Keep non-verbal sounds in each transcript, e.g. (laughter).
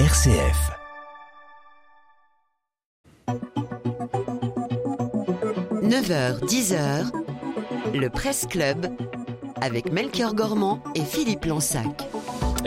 RCF. « 9h, 10h, le Presse Club avec Melchior Gormand et Philippe Lansac.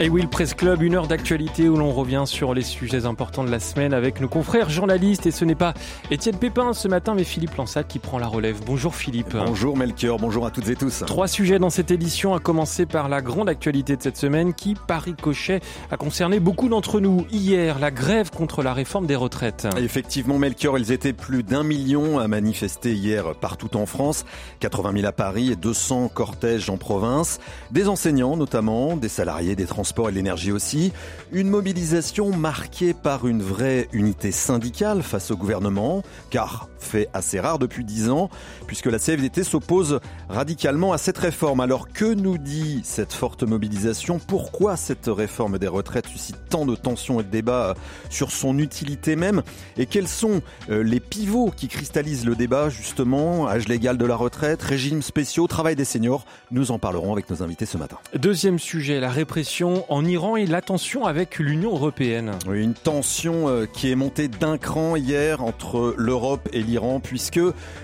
Et oui, le Presse Club, une heure d'actualité où l'on revient sur les sujets importants de la semaine avec nos confrères journalistes. Et ce n'est pas Étienne Pépin ce matin, mais Philippe Lansac qui prend la relève. Bonjour Philippe. Bonjour Melchior, bonjour à toutes et tous. Trois sujets dans cette édition, à commencer par la grande actualité de cette semaine qui, par ricochet, a concerné beaucoup d'entre nous. Hier, la grève contre la réforme des retraites. Effectivement, Melchior, ils étaient plus d'un million à manifester hier partout en France. 80 000 à Paris et 200 cortèges en province. Des enseignants notamment, des salariés, des transports sport et l'énergie aussi. Une mobilisation marquée par une vraie unité syndicale face au gouvernement, car fait assez rare depuis dix ans, puisque la CFDT s'oppose radicalement à cette réforme. Alors que nous dit cette forte mobilisation? Pourquoi cette réforme des retraites suscite tant de tensions et de débats sur son utilité même? Et quels sont euh, les pivots qui cristallisent le débat justement? Âge légal de la retraite, régimes spéciaux, travail des seniors? Nous en parlerons avec nos invités ce matin. Deuxième sujet, la répression en Iran et la tension avec l'Union européenne. Oui, une tension euh, qui est montée d'un cran hier entre l'Europe et puisque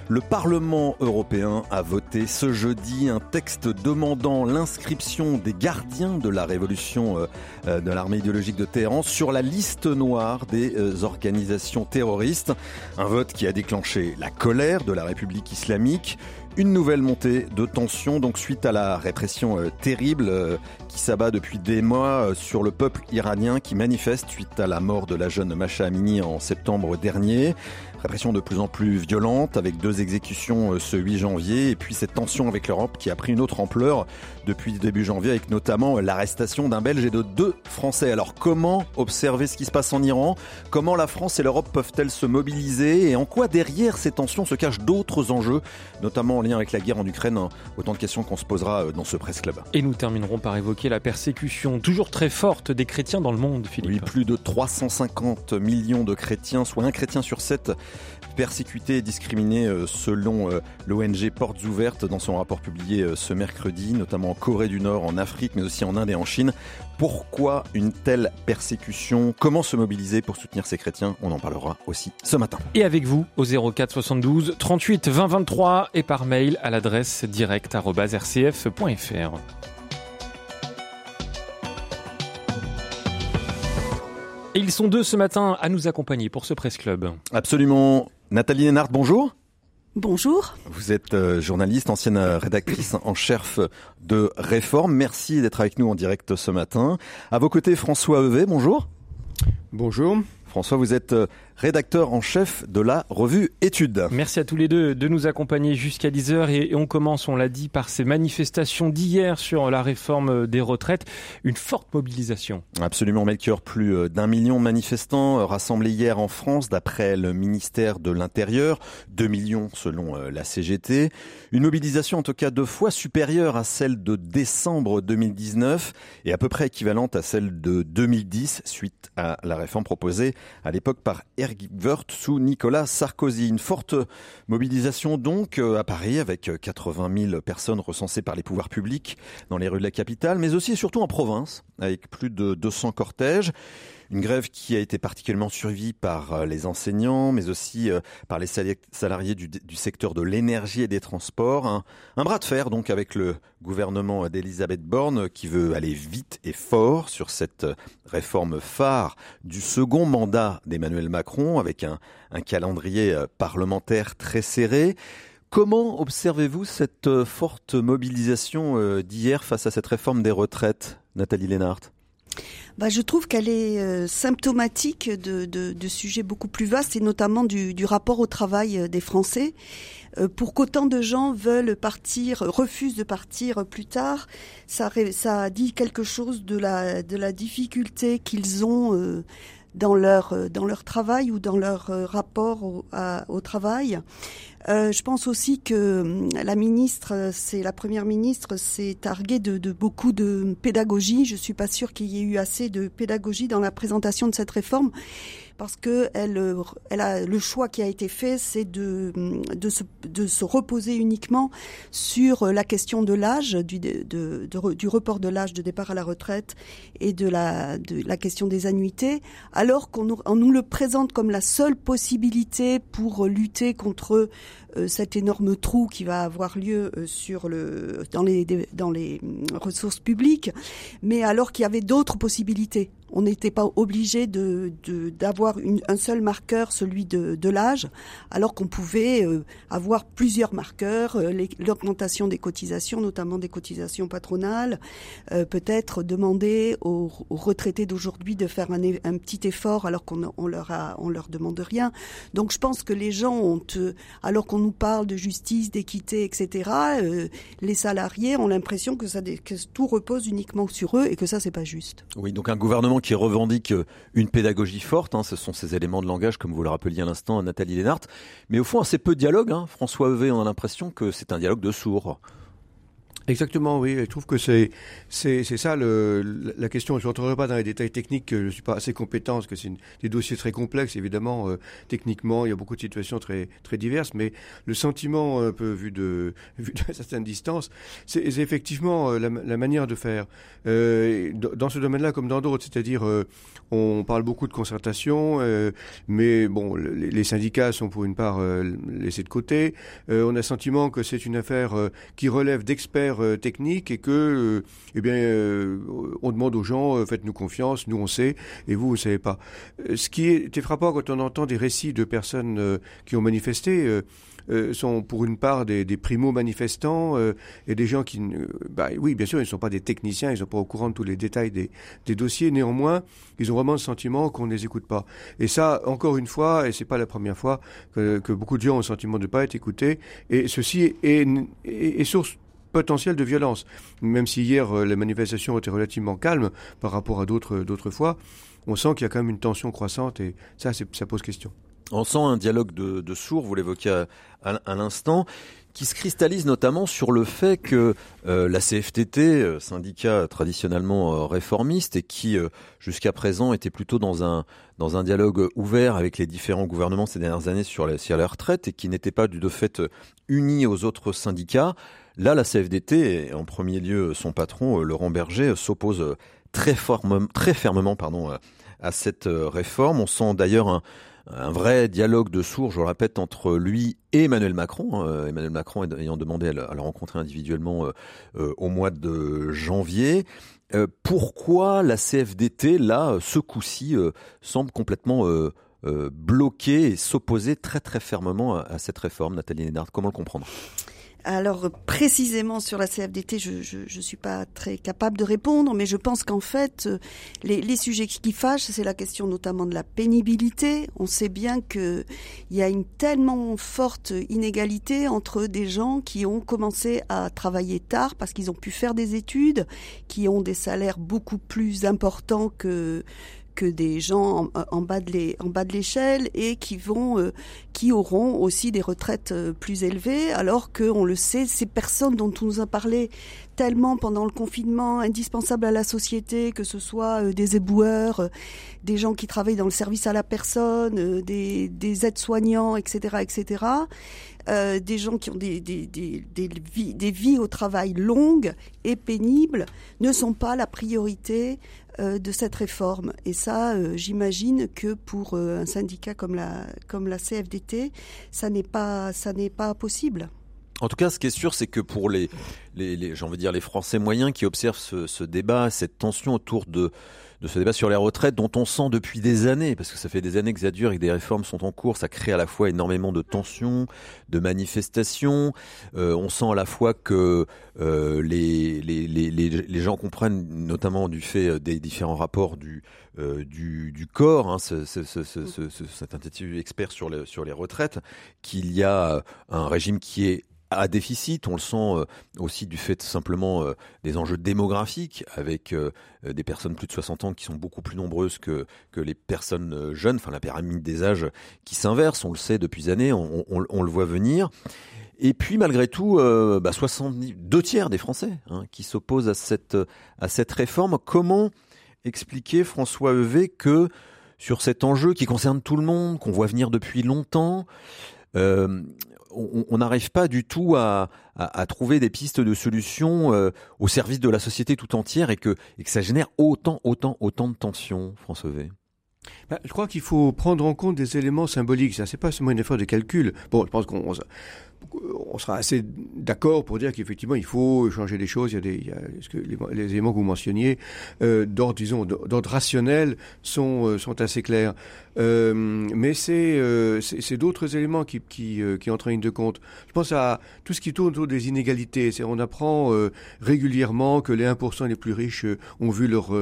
le Parlement européen a voté ce jeudi un texte demandant l'inscription des gardiens de la révolution euh, euh, de l'armée idéologique de Téhéran sur la liste noire des organisations terroristes. Un vote qui a déclenché la colère de la République islamique, une nouvelle montée de tension donc suite à la répression euh, terrible euh, qui s'abat depuis des mois euh, sur le peuple iranien qui manifeste suite à la mort de la jeune Masha Amini en septembre dernier. Répression de plus en plus violente avec deux exécutions ce 8 janvier et puis cette tension avec l'Europe qui a pris une autre ampleur depuis début janvier avec notamment l'arrestation d'un Belge et de deux Français. Alors comment observer ce qui se passe en Iran? Comment la France et l'Europe peuvent-elles se mobiliser? Et en quoi derrière ces tensions se cachent d'autres enjeux, notamment lien avec la guerre en Ukraine? Autant de questions qu'on se posera euh, dans ce Presse Club. Et nous terminerons par évoquer la persécution toujours très forte des chrétiens dans le monde, Philippe. Oui, plus de 350 millions de chrétiens, soit un chrétien sur sept persécutés et discriminés euh, selon euh, l'ONG Portes Ouvertes dans son rapport publié ce mercredi, notamment en Corée du Nord, en Afrique, mais aussi en Inde et en Chine. Pourquoi une telle persécution? Comment se mobiliser pour soutenir ces chrétiens? On en parlera aussi ce matin. Et avec vous au 04 72 38 20 23 et par mail à l'adresse direct.rcf.fr. Et ils sont deux ce matin à nous accompagner pour ce Presse Club. Absolument. Nathalie Lénard, bonjour. Bonjour. Vous êtes euh, journaliste, ancienne rédactrice en chef de Réforme. Merci d'être avec nous en direct ce matin. À vos côtés, François Evet, bonjour. Bonjour. François, vous êtes euh, rédacteur en chef de la revue Études. Merci à tous les deux de nous accompagner jusqu'à 10h et on commence, on l'a dit, par ces manifestations d'hier sur la réforme des retraites. Une forte mobilisation. Absolument, Melchior. Plus euh, d'un million de manifestants euh, rassemblés hier en France d'après le ministère de l'Intérieur. Deux millions selon la CGT. Une mobilisation en tout cas deux fois supérieure à celle de décembre 2019 et à peu près équivalente à celle de 2010 suite à la réforme proposée à l'époque par Eric Woerth sous Nicolas Sarkozy. Une forte mobilisation donc euh, à Paris avec 80 euh, 000 personnes recensées par les pouvoirs publics dans les rues de la capitale, mais aussi et surtout en province avec plus de 200 cortèges. Une grève qui a été particulièrement suivie par euh, les enseignants, mais aussi euh, par les salariés du, secteur de l'énergie et des transports. Un, bras de fer donc avec le gouvernement d'Elisabeth Borne qui veut aller vite et fort sur cette réforme phare du second mandat d'Emmanuel Macron avec un, un calendrier euh, parlementaire très serré. Comment observez-vous cette forte mobilisation d'hier face à cette réforme des retraites, Nathalie Lénart? Bah, je trouve qu'elle est euh, symptomatique de, de, de, sujets beaucoup plus vastes et notamment du, du rapport au travail euh, des Français. Euh, pour qu'autant de gens veulent partir, refusent de partir plus tard, ça, ça dit quelque chose de la, de la difficulté qu'ils ont dans leur dans leur travail ou dans leur rapport au, au travail. Euh, je pense aussi que hum, la ministre, c'est la première ministre, s'est targuée de, de, beaucoup de pédagogie. Je suis pas sûre qu'il y ait eu assez de pédagogie dans la présentation de cette réforme. Parce que elle, elle a le choix qui a été fait, c'est de de se, de se reposer uniquement sur la question de l'âge, du, du report de l'âge de départ à la retraite et de la, de la question des annuités, alors qu'on nous, le présente comme la seule possibilité pour lutter contre euh, cet énorme trou qui va avoir lieu euh, sur le, dans, les, dans les ressources publiques, mais alors qu'il y avait d'autres possibilités on n'était pas obligé de d'avoir un seul marqueur, celui de, l'âge, alors qu'on pouvait euh, avoir plusieurs marqueurs, euh, l'augmentation des cotisations, notamment des cotisations patronales, euh, peut-être demander aux, retraités d'aujourd'hui de faire un, un, petit effort alors qu'on on leur a on leur demande rien. Donc je pense que les gens ont, alors qu'on nous parle de justice, d'équité, etc., les salariés ont l'impression que tout repose uniquement sur eux et que ça c'est pas juste. Oui, donc un gouvernement qui revendique euh, une pédagogie forte. Hein, ce sont ces éléments de langage, comme vous le rappeliez à l'instant, Nathalie Lénart. Mais au fond, assez peu de dialogue. Hein. François Heuvet, on a l'impression que c'est un dialogue de sourds. Exactement, oui. Je trouve que c'est c'est ça la question. Je rentrerai pas dans les détails techniques. Je suis pas assez compétent parce que c'est des dossiers très complexes. Évidemment, euh, techniquement, il y a beaucoup de situations très très diverses. Mais le sentiment peu vu de (laughs) vu de certaines distances, c'est effectivement euh, la, manière de faire euh, dans ce domaine-là comme dans d'autres. C'est-à-dire, euh, on parle beaucoup de concertation, mais bon, les, les, syndicats sont pour une part laissés de côté. on a le sentiment que c'est une affaire qui relève d'experts euh, technique et que, euh, eh bien, euh, on demande aux gens, faites-nous confiance, nous on sait, et vous, vous savez pas. Ce qui est frappant quand on entend des récits de personnes qui ont manifesté, sont pour une part des, des primo-manifestants et des gens qui, bah, oui, bien sûr, ils ne sont pas des techniciens, ils ne sont pas au courant de tous les détails des, des dossiers. Néanmoins, ils ont vraiment le sentiment qu'on ne les écoute pas. Et ça, encore une fois, et c'est pas la première fois que, que, beaucoup de gens ont le sentiment de ne pas être écoutés. Et ceci est, est, est source potentiel de violence. Même si hier euh, les manifestations étaient relativement calmes par rapport à d'autres d'autres fois, on sent qu'il y a quand même une tension croissante et ça, ça pose question. On sent un dialogue de, de sourds, vous l'évoquiez à, l'instant, qui se cristallise notamment sur le fait que euh, la CFTT, euh, syndicat traditionnellement réformiste et qui jusqu'à présent était plutôt dans un dans un dialogue ouvert avec les différents gouvernements ces dernières années sur la, sur la retraite et qui n'était pas du de fait uni aux autres syndicats, Là, la CFDT, en premier lieu son patron, euh, Laurent Berger, euh, s'oppose euh, très, fermement à cette réforme. On sent d'ailleurs un, vrai dialogue de sourds, je le répète, entre lui et Emmanuel Macron. Emmanuel Macron ayant demandé à le, rencontrer individuellement au mois de janvier. pourquoi la CFDT, là, ce coup-ci, semble complètement bloquer et s'opposer très très fermement à, cette réforme, Nathalie Lénard Comment le comprendre? Alors précisément sur la CFDT, je ne suis pas très capable de répondre, mais je pense qu'en fait, euh, les, les, sujets qui fâchent, c'est la question notamment de la pénibilité. On sait bien qu'il y a une tellement forte inégalité entre des gens qui ont commencé à travailler tard parce qu'ils ont pu faire des études, qui ont des salaires beaucoup plus importants que que des gens en, bas de l'échelle et qui vont euh, qui auront aussi des retraites euh, plus élevées alors que on le sait ces personnes dont on nous a parlé tellement pendant le confinement indispensables à la société que ce soit euh, des éboueurs des gens qui travaillent dans le service à la personne des, des aides-soignants etc etc euh, des gens qui ont des, des, des, des, vies, des vies au travail longues et pénibles ne sont pas la priorité euh, de cette réforme. Et ça, euh, j'imagine que pour un syndicat comme la, comme la CFDT, ça n'est pas, pas possible. En tout cas, ce qui est sûr, c'est que pour les, les, les envie de dire les Français moyens qui observent ce, ce débat, cette tension autour de de ce débat sur les retraites dont on sent depuis des années, parce que ça fait des années que ça dure et que des réformes sont en cours, ça crée à la fois énormément de tensions, de manifestations. Euh, on sent à la fois que euh, les, les, les, les, gens comprennent, notamment du fait des différents rapports du, euh, du, du, corps, hein, ce, ce, ce, cet institut expert sur sur les retraites, qu'il y a un régime qui est à déficit. On le sent euh, aussi du fait simplement euh, des enjeux démographiques avec euh, des personnes plus de 60 ans qui sont beaucoup plus nombreuses que, que les personnes jeunes, enfin la pyramide des âges qui s'inverse, on le sait depuis années, on, le voit venir. Et puis malgré tout, euh, bah, 70, deux tiers des Français hein, qui s'opposent à cette, à cette réforme. Comment expliquer, François Heuvet, que sur cet enjeu qui concerne tout le monde, qu'on voit venir depuis longtemps. On n'arrive pas du tout à, trouver des pistes de solutions euh, au service de la société tout entière et que, ça génère autant, autant, autant de tensions, François V. Ben, je crois qu'il faut prendre en compte des éléments symboliques. Ça, c'est pas seulement une effort de calcul. Bon, je pense qu'on on sera assez d'accord pour dire qu'effectivement il faut changer les choses. Il y a, des, il y a les, éléments que vous mentionniez euh, d'ordre disons d'ordre rationnel sont euh, sont assez clairs. Euh, mais c'est euh, c'est d'autres éléments qui qui, qui entrent en ligne de compte. Je pense à tout ce qui tourne autour des inégalités. On apprend régulièrement que les 1% les plus riches ont vu leur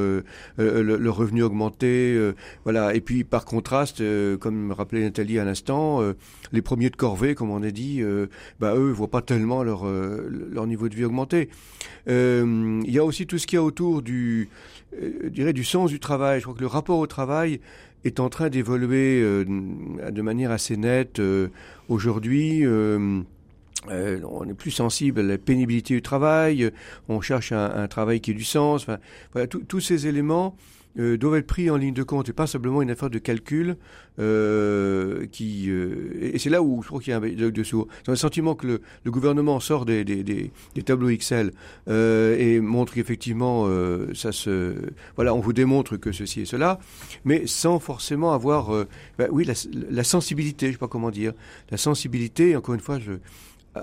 leur revenu augmenter. voilà. Et puis par contraste, comme rappelait Nathalie à l'instant, les premiers de corvée, comme on a dit bah, eux, ne voient pas tellement leur, euh, leur niveau de vie augmenter. Euh, il y a aussi tout ce qu'il y a autour du, euh, dirais, du sens du travail. Je crois que le rapport au travail est en train d'évoluer de manière assez nette aujourd'hui. on est plus sensible à la pénibilité du travail, on cherche un, travail qui ait du sens. Tous ces éléments euh, doivent être pris en ligne de compte et pas simplement une affaire de calcul euh, qui euh, et c'est là où je crois qu'il y a un dialogue de sourds. J'ai le sentiment que le, le, gouvernement sort des, des, des, des tableaux Excel euh, et montre qu'effectivement euh, ça se voilà on vous démontre que ceci et cela, mais sans forcément avoir bah, oui la, la, sensibilité, je sais pas comment dire, la sensibilité. Encore une fois, je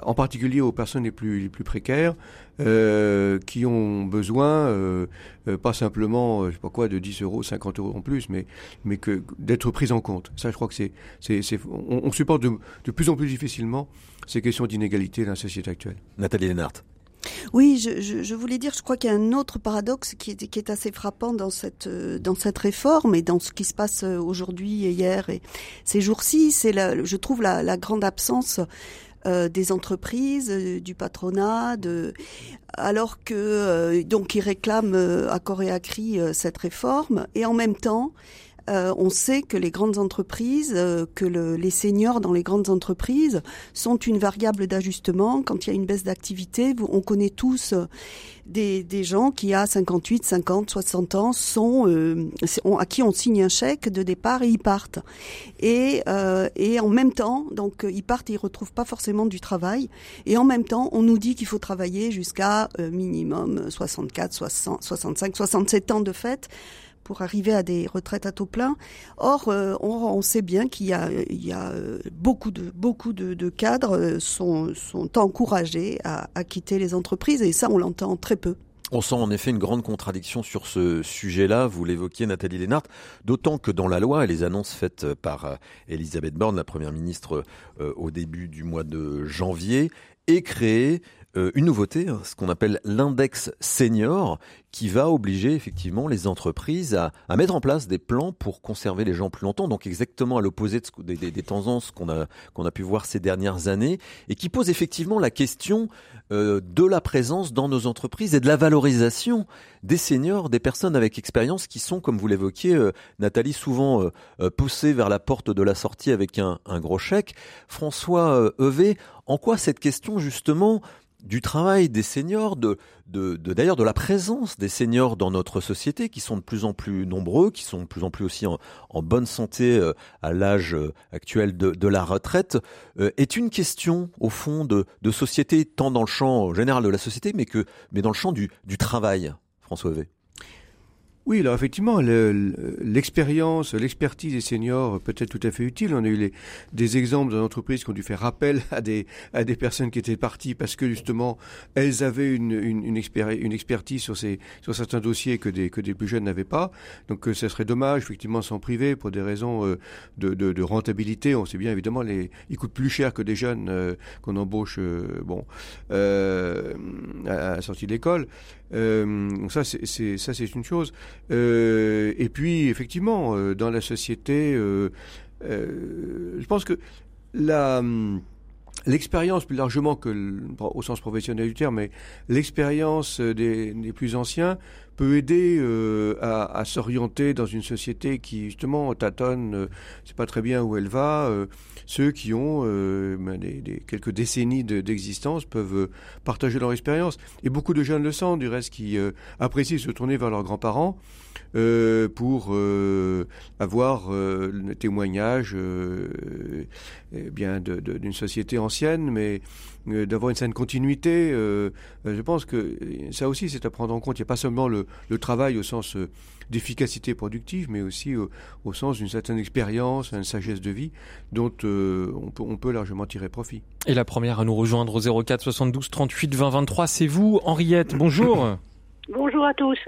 en particulier aux personnes les plus, les plus précaires, euh, qui ont besoin, euh, euh pas simplement, euh, je sais pas quoi, de 10 euros, 50 euros en plus, mais, mais que d'être prises en compte. Ça, je crois que c'est, c'est, c'est on, on, supporte de, de, plus en plus difficilement ces questions d'inégalité dans la société actuelle. Nathalie Lennart. Oui, je, je, je, voulais dire, je crois qu'il y a un autre paradoxe qui est, qui est assez frappant dans cette dans cette réforme et dans ce qui se passe aujourd'hui et hier et ces jours-ci, c'est je trouve la, la grande absence euh, des entreprises, euh, du patronat, alors que euh, donc ils réclament à corps et à cri cette réforme, et en même temps euh, on sait que les grandes entreprises, euh, que les seniors dans les grandes entreprises sont une variable d'ajustement. Quand il y a une baisse d'activité, on connaît tous euh, des, gens qui, à 58, 50, 60 ans, sont à qui on signe un chèque de départ et ils partent. Et, en même temps, donc ils partent et ils retrouvent pas forcément du travail. Et en même temps, on nous dit qu'il faut travailler jusqu'à minimum 64, 60, 65, 67 ans de fait pour arriver à des retraites à taux plein. Or, euh, on, sait bien qu'il y a, euh, beaucoup de beaucoup de, cadres euh, sont, sont encouragés à, quitter les entreprises et ça, on l'entend très peu. On sent en effet une grande contradiction sur ce sujet-là, vous l'évoquiez Nathalie Lénart, d'autant que dans la loi et les annonces faites par Elisabeth Borne, la Première ministre, au début du mois de janvier, est créée une nouveauté, hein, ce qu'on appelle l'index senior, qui va obliger effectivement les entreprises à, mettre en place des plans pour conserver les gens plus longtemps, donc exactement à l'opposé des, tendances qu'on a, a pu voir ces dernières années, et qui pose effectivement la question euh, de la présence dans nos entreprises et de la valorisation des seniors, des personnes avec expérience qui sont, comme vous l'évoquiez, euh, Nathalie, souvent euh, poussées vers la porte de la sortie avec un, un gros chèque. François Evé, en quoi cette question justement du travail des seniors, de, d'ailleurs de la présence des seniors dans notre société, qui sont de plus en plus nombreux, qui sont de plus en plus aussi en, bonne santé euh, à l'âge euh, actuel de, la retraite, euh, est une question au fond de, société, tant dans le champ général de la société, mais que mais dans le champ du, du travail, François V. Oui, alors effectivement, l'expérience, l'expertise des seniors peut être tout à fait utile. On a eu les, des exemples d'entreprises qui ont dû faire appel (laughs) à des, à des personnes qui étaient parties parce que justement, elles avaient une, expertise sur, ces, sur certains dossiers que des, plus jeunes n'avaient pas. Donc, euh, ce serait dommage, effectivement, s'en priver pour des raisons euh, de, rentabilité. On sait bien, évidemment, les, ils coûtent plus cher que des jeunes euh, qu'on embauche, bon, à, à la sortie de l'école. Donc ça, c'est ça, c'est une chose. Euh, et puis, effectivement, euh, dans la société, euh, je pense que la l'expérience plus largement que au sens professionnel du terme, mais l'expérience des, plus anciens peut aider euh, à, s'orienter dans une société qui justement tâtonne, euh, c'est pas très bien où elle va. Euh, ceux qui ont ben, des, quelques décennies de- d'existence peuvent partager leur expérience. Et beaucoup de jeunes le sentent, du reste, qui apprécient se tourner vers leurs grands-parents pour avoir le témoignage eh bien d'une société ancienne, mais d'avoir une certaine continuité. euh, euh, je pense que euh, ça aussi, c'est à prendre en compte. Il n'y a pas seulement le, le travail au sens euh, d'efficacité productive, mais aussi au, au sens d'une certaine expérience, une sagesse de vie dont euh, on, peut, on peut largement tirer profit. Et la première à nous rejoindre au 04 72 38 20 23, c'est vous, Henriette. Bonjour. (laughs) Bonjour à tous.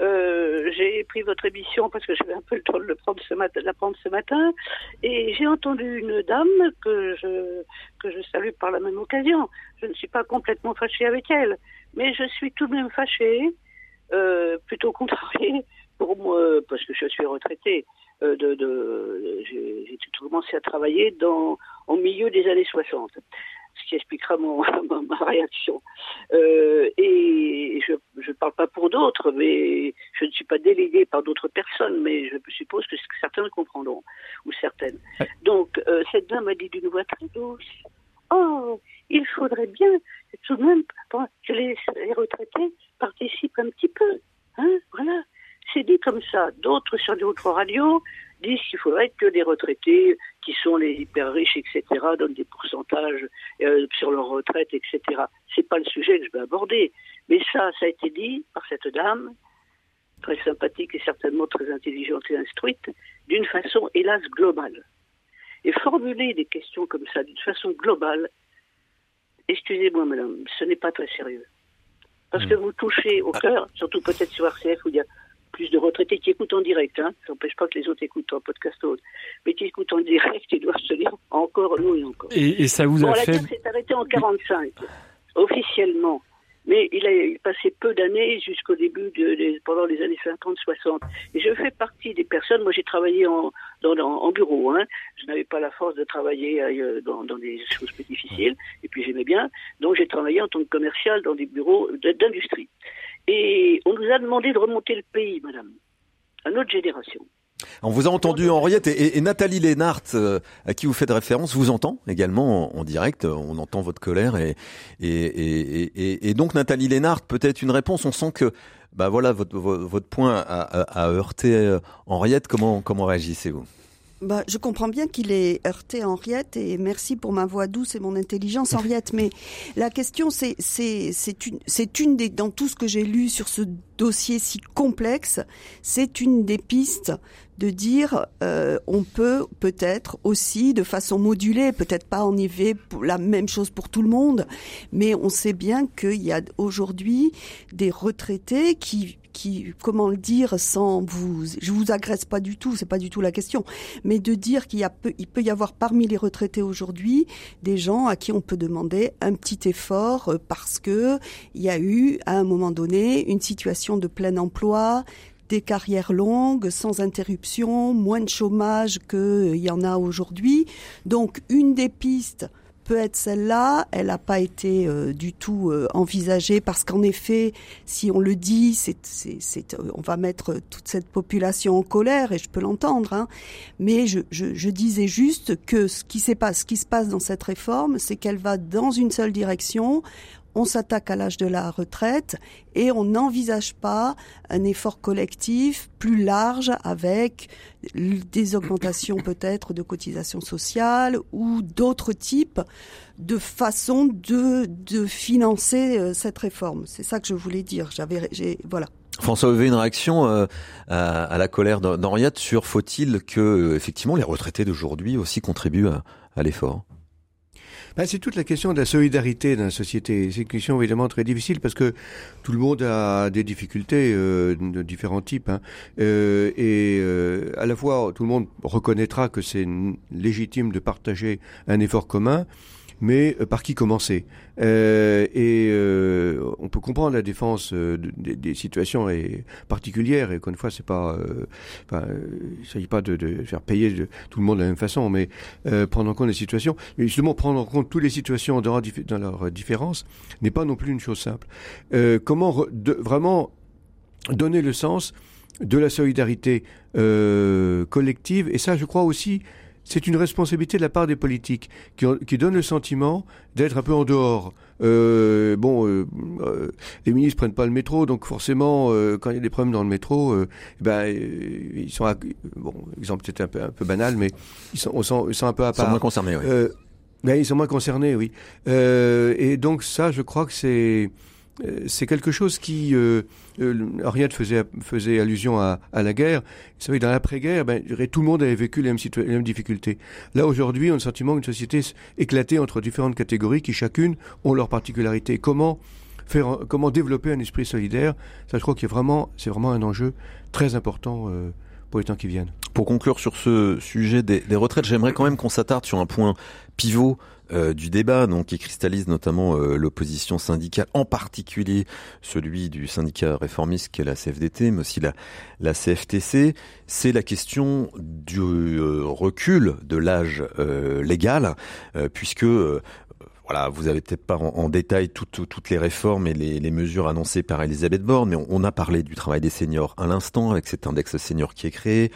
Euh, j'ai pris votre émission parce que j'avais un peu le temps de, le prendre ce matin, de la prendre ce matin, et j'ai entendu une dame que je que je salue par la même occasion. Je ne suis pas complètement fâchée avec elle, mais je suis tout de même fâchée, euh, plutôt contrariée (laughs) pour moi parce que je suis retraitée. Euh, de, j'ai j'ai commencé à travailler dans au milieu des années 60 ce qui expliquera mon, (laughs) ma, ma réaction. Euh, et je ne parle pas pour d'autres, mais je ne suis pas déléguée par d'autres personnes, mais je suppose que certains le comprendront, ou certaines. Donc, euh, cette dame a dit d'une voix très douce, Oh, il faudrait bien tout de même que les, les retraités participent un petit peu. Hein, voilà. C'est dit comme ça. D'autres sur d'autres radios disent qu'il faudrait que les retraités qui sont les hyper riches, etc., donnent des pourcentages euh, sur leur retraite, etc. C'est pas le sujet que je vais aborder. Mais ça, ça a été dit par cette dame, très sympathique et certainement très intelligente et instruite, d'une façon, hélas, globale. Et formuler des questions comme ça d'une façon globale, excusez-moi, madame, ce n'est pas très sérieux. Parce que vous touchez au cœur, surtout peut-être sur RCF où il y a plus de retraités qui écoutent en direct. Hein. Ça n'empêche pas que les autres écoutent en podcast autre. Mais qui écoutent en direct, ils doivent se dire encore, nous et encore. Et, et ça vous bon, a la fait... s'est arrêtée en 45, officiellement. Mais il a passé peu d'années jusqu'au début, de, pendant les années 50-60. Et je fais partie des personnes, moi j'ai travaillé en, dans, en bureau, hein. je n'avais pas la force de travailler dans, dans, des choses plus difficiles, et puis j'aimais bien, donc j'ai travaillé en tant que commercial dans des bureaux d'industrie. Et on nous a demandé de remonter le pays, madame, à notre génération. On vous a entendu, Henriette, et, Nathalie Lénart, euh, à qui vous faites référence, vous entend également en, direct. On entend votre colère. Et, et, et donc, Nathalie Lénart, peut-être une réponse. On sent que bah voilà, votre, votre point a, a, a heurté Henriette. Comment, comment réagissez-vous? Bah, je comprends bien qu'il est heurté Henriette et merci pour ma voix douce et mon intelligence Henriette. Mais la question, c'est une une des dans tout ce que j'ai lu sur ce dossier si complexe, c'est une des pistes de dire euh, on peut peut-être aussi de façon modulée, peut-être pas en IV la même chose pour tout le monde, mais on sait bien qu'il y a aujourd'hui des retraités qui qui, comment le dire sans vous, je vous agresse pas du tout, c'est pas du tout la question, mais de dire qu'il y a peu, il peut y avoir parmi les retraités aujourd'hui des gens à qui on peut demander un petit effort parce que il y a eu à un moment donné une situation de plein emploi, des carrières longues, sans interruption, moins de chômage qu'il y en a aujourd'hui. Donc une des pistes peut être celle-là. Elle n'a pas été euh, du tout euh, envisagée parce qu'en effet, si on le dit, on va mettre toute cette population en colère et je peux l'entendre. Hein. Mais je, disais juste que ce qui, pas, ce qui se passe dans cette réforme, c'est qu'elle va dans une seule direction on s'attaque à l'âge de la retraite et on n'envisage pas un effort collectif plus large avec des augmentations (coughs) peut-être de cotisations sociales ou d'autres types de façon de, de financer cette réforme. C'est ça que je voulais dire. J'avais, j'ai, voilà. François, vous avez une réaction euh, à, à, la colère d'Henriette sur faut-il que euh, effectivement les retraités d'aujourd'hui aussi contribuent à, à l'effort? Ben, c'est toute la question de la solidarité dans la société. C'est une question évidemment très difficile parce que tout le monde a des difficultés euh, de différents types. Hein. Euh, et euh, à la fois, tout le monde reconnaîtra que c'est légitime de partager un effort commun mais par qui commencer? Euh, Et euh, on peut comprendre la défense euh, des, situations est particulières et qu'une fois c'est pas, enfin, il s'agit pas de, faire payer tout le monde de la même façon, mais prendre en compte les situations. Mais justement, prendre en compte toutes les situations dans, dans leurs différences n'est pas non plus une chose simple. comment vraiment donner le sens de la solidarité euh, collective? Et ça, je crois aussi, c'est une responsabilité de la part des politiques qui, qui donnent le sentiment d'être un peu en dehors. Euh, bon, euh, euh, les ministres prennent pas le métro, donc forcément, euh, quand il y a des problèmes dans le métro, euh, ben ils sont, bon, exemple peut-être un peu, un peu banal, mais ils sont, on sent, ils sont un peu à part. Ils sont moins concernés, oui. Ben, ils sont moins concernés, oui. et donc ça, je crois que c'est c'est quelque chose qui euh, euh, faisait faisait allusion à, à la guerre. Vous savez, dans l'après-guerre, ben, tout le monde avait vécu les mêmes, les mêmes difficultés. Là aujourd'hui, on a le sentiment qu'une société éclatée entre différentes catégories qui chacune ont leurs particularités. Comment faire, comment développer un esprit solidaire? Ça, je crois que vraiment, c'est vraiment un enjeu très important. Euh, pour les temps qui viennent. Pour conclure sur ce sujet des, des retraites, j'aimerais quand même qu'on s'attarde sur un point pivot euh, du débat, donc qui cristallise notamment euh, l'opposition syndicale, en particulier celui du syndicat réformiste qui est la CFDT, mais aussi la, CFTC, c'est la question du euh, recul de l'âge légal, puisque voilà, vous avez peut-être pas en, détail toutes, les réformes et les, les, mesures annoncées par Elisabeth Borne, mais on, on, a parlé du travail des seniors à l'instant avec cet index senior qui est créé.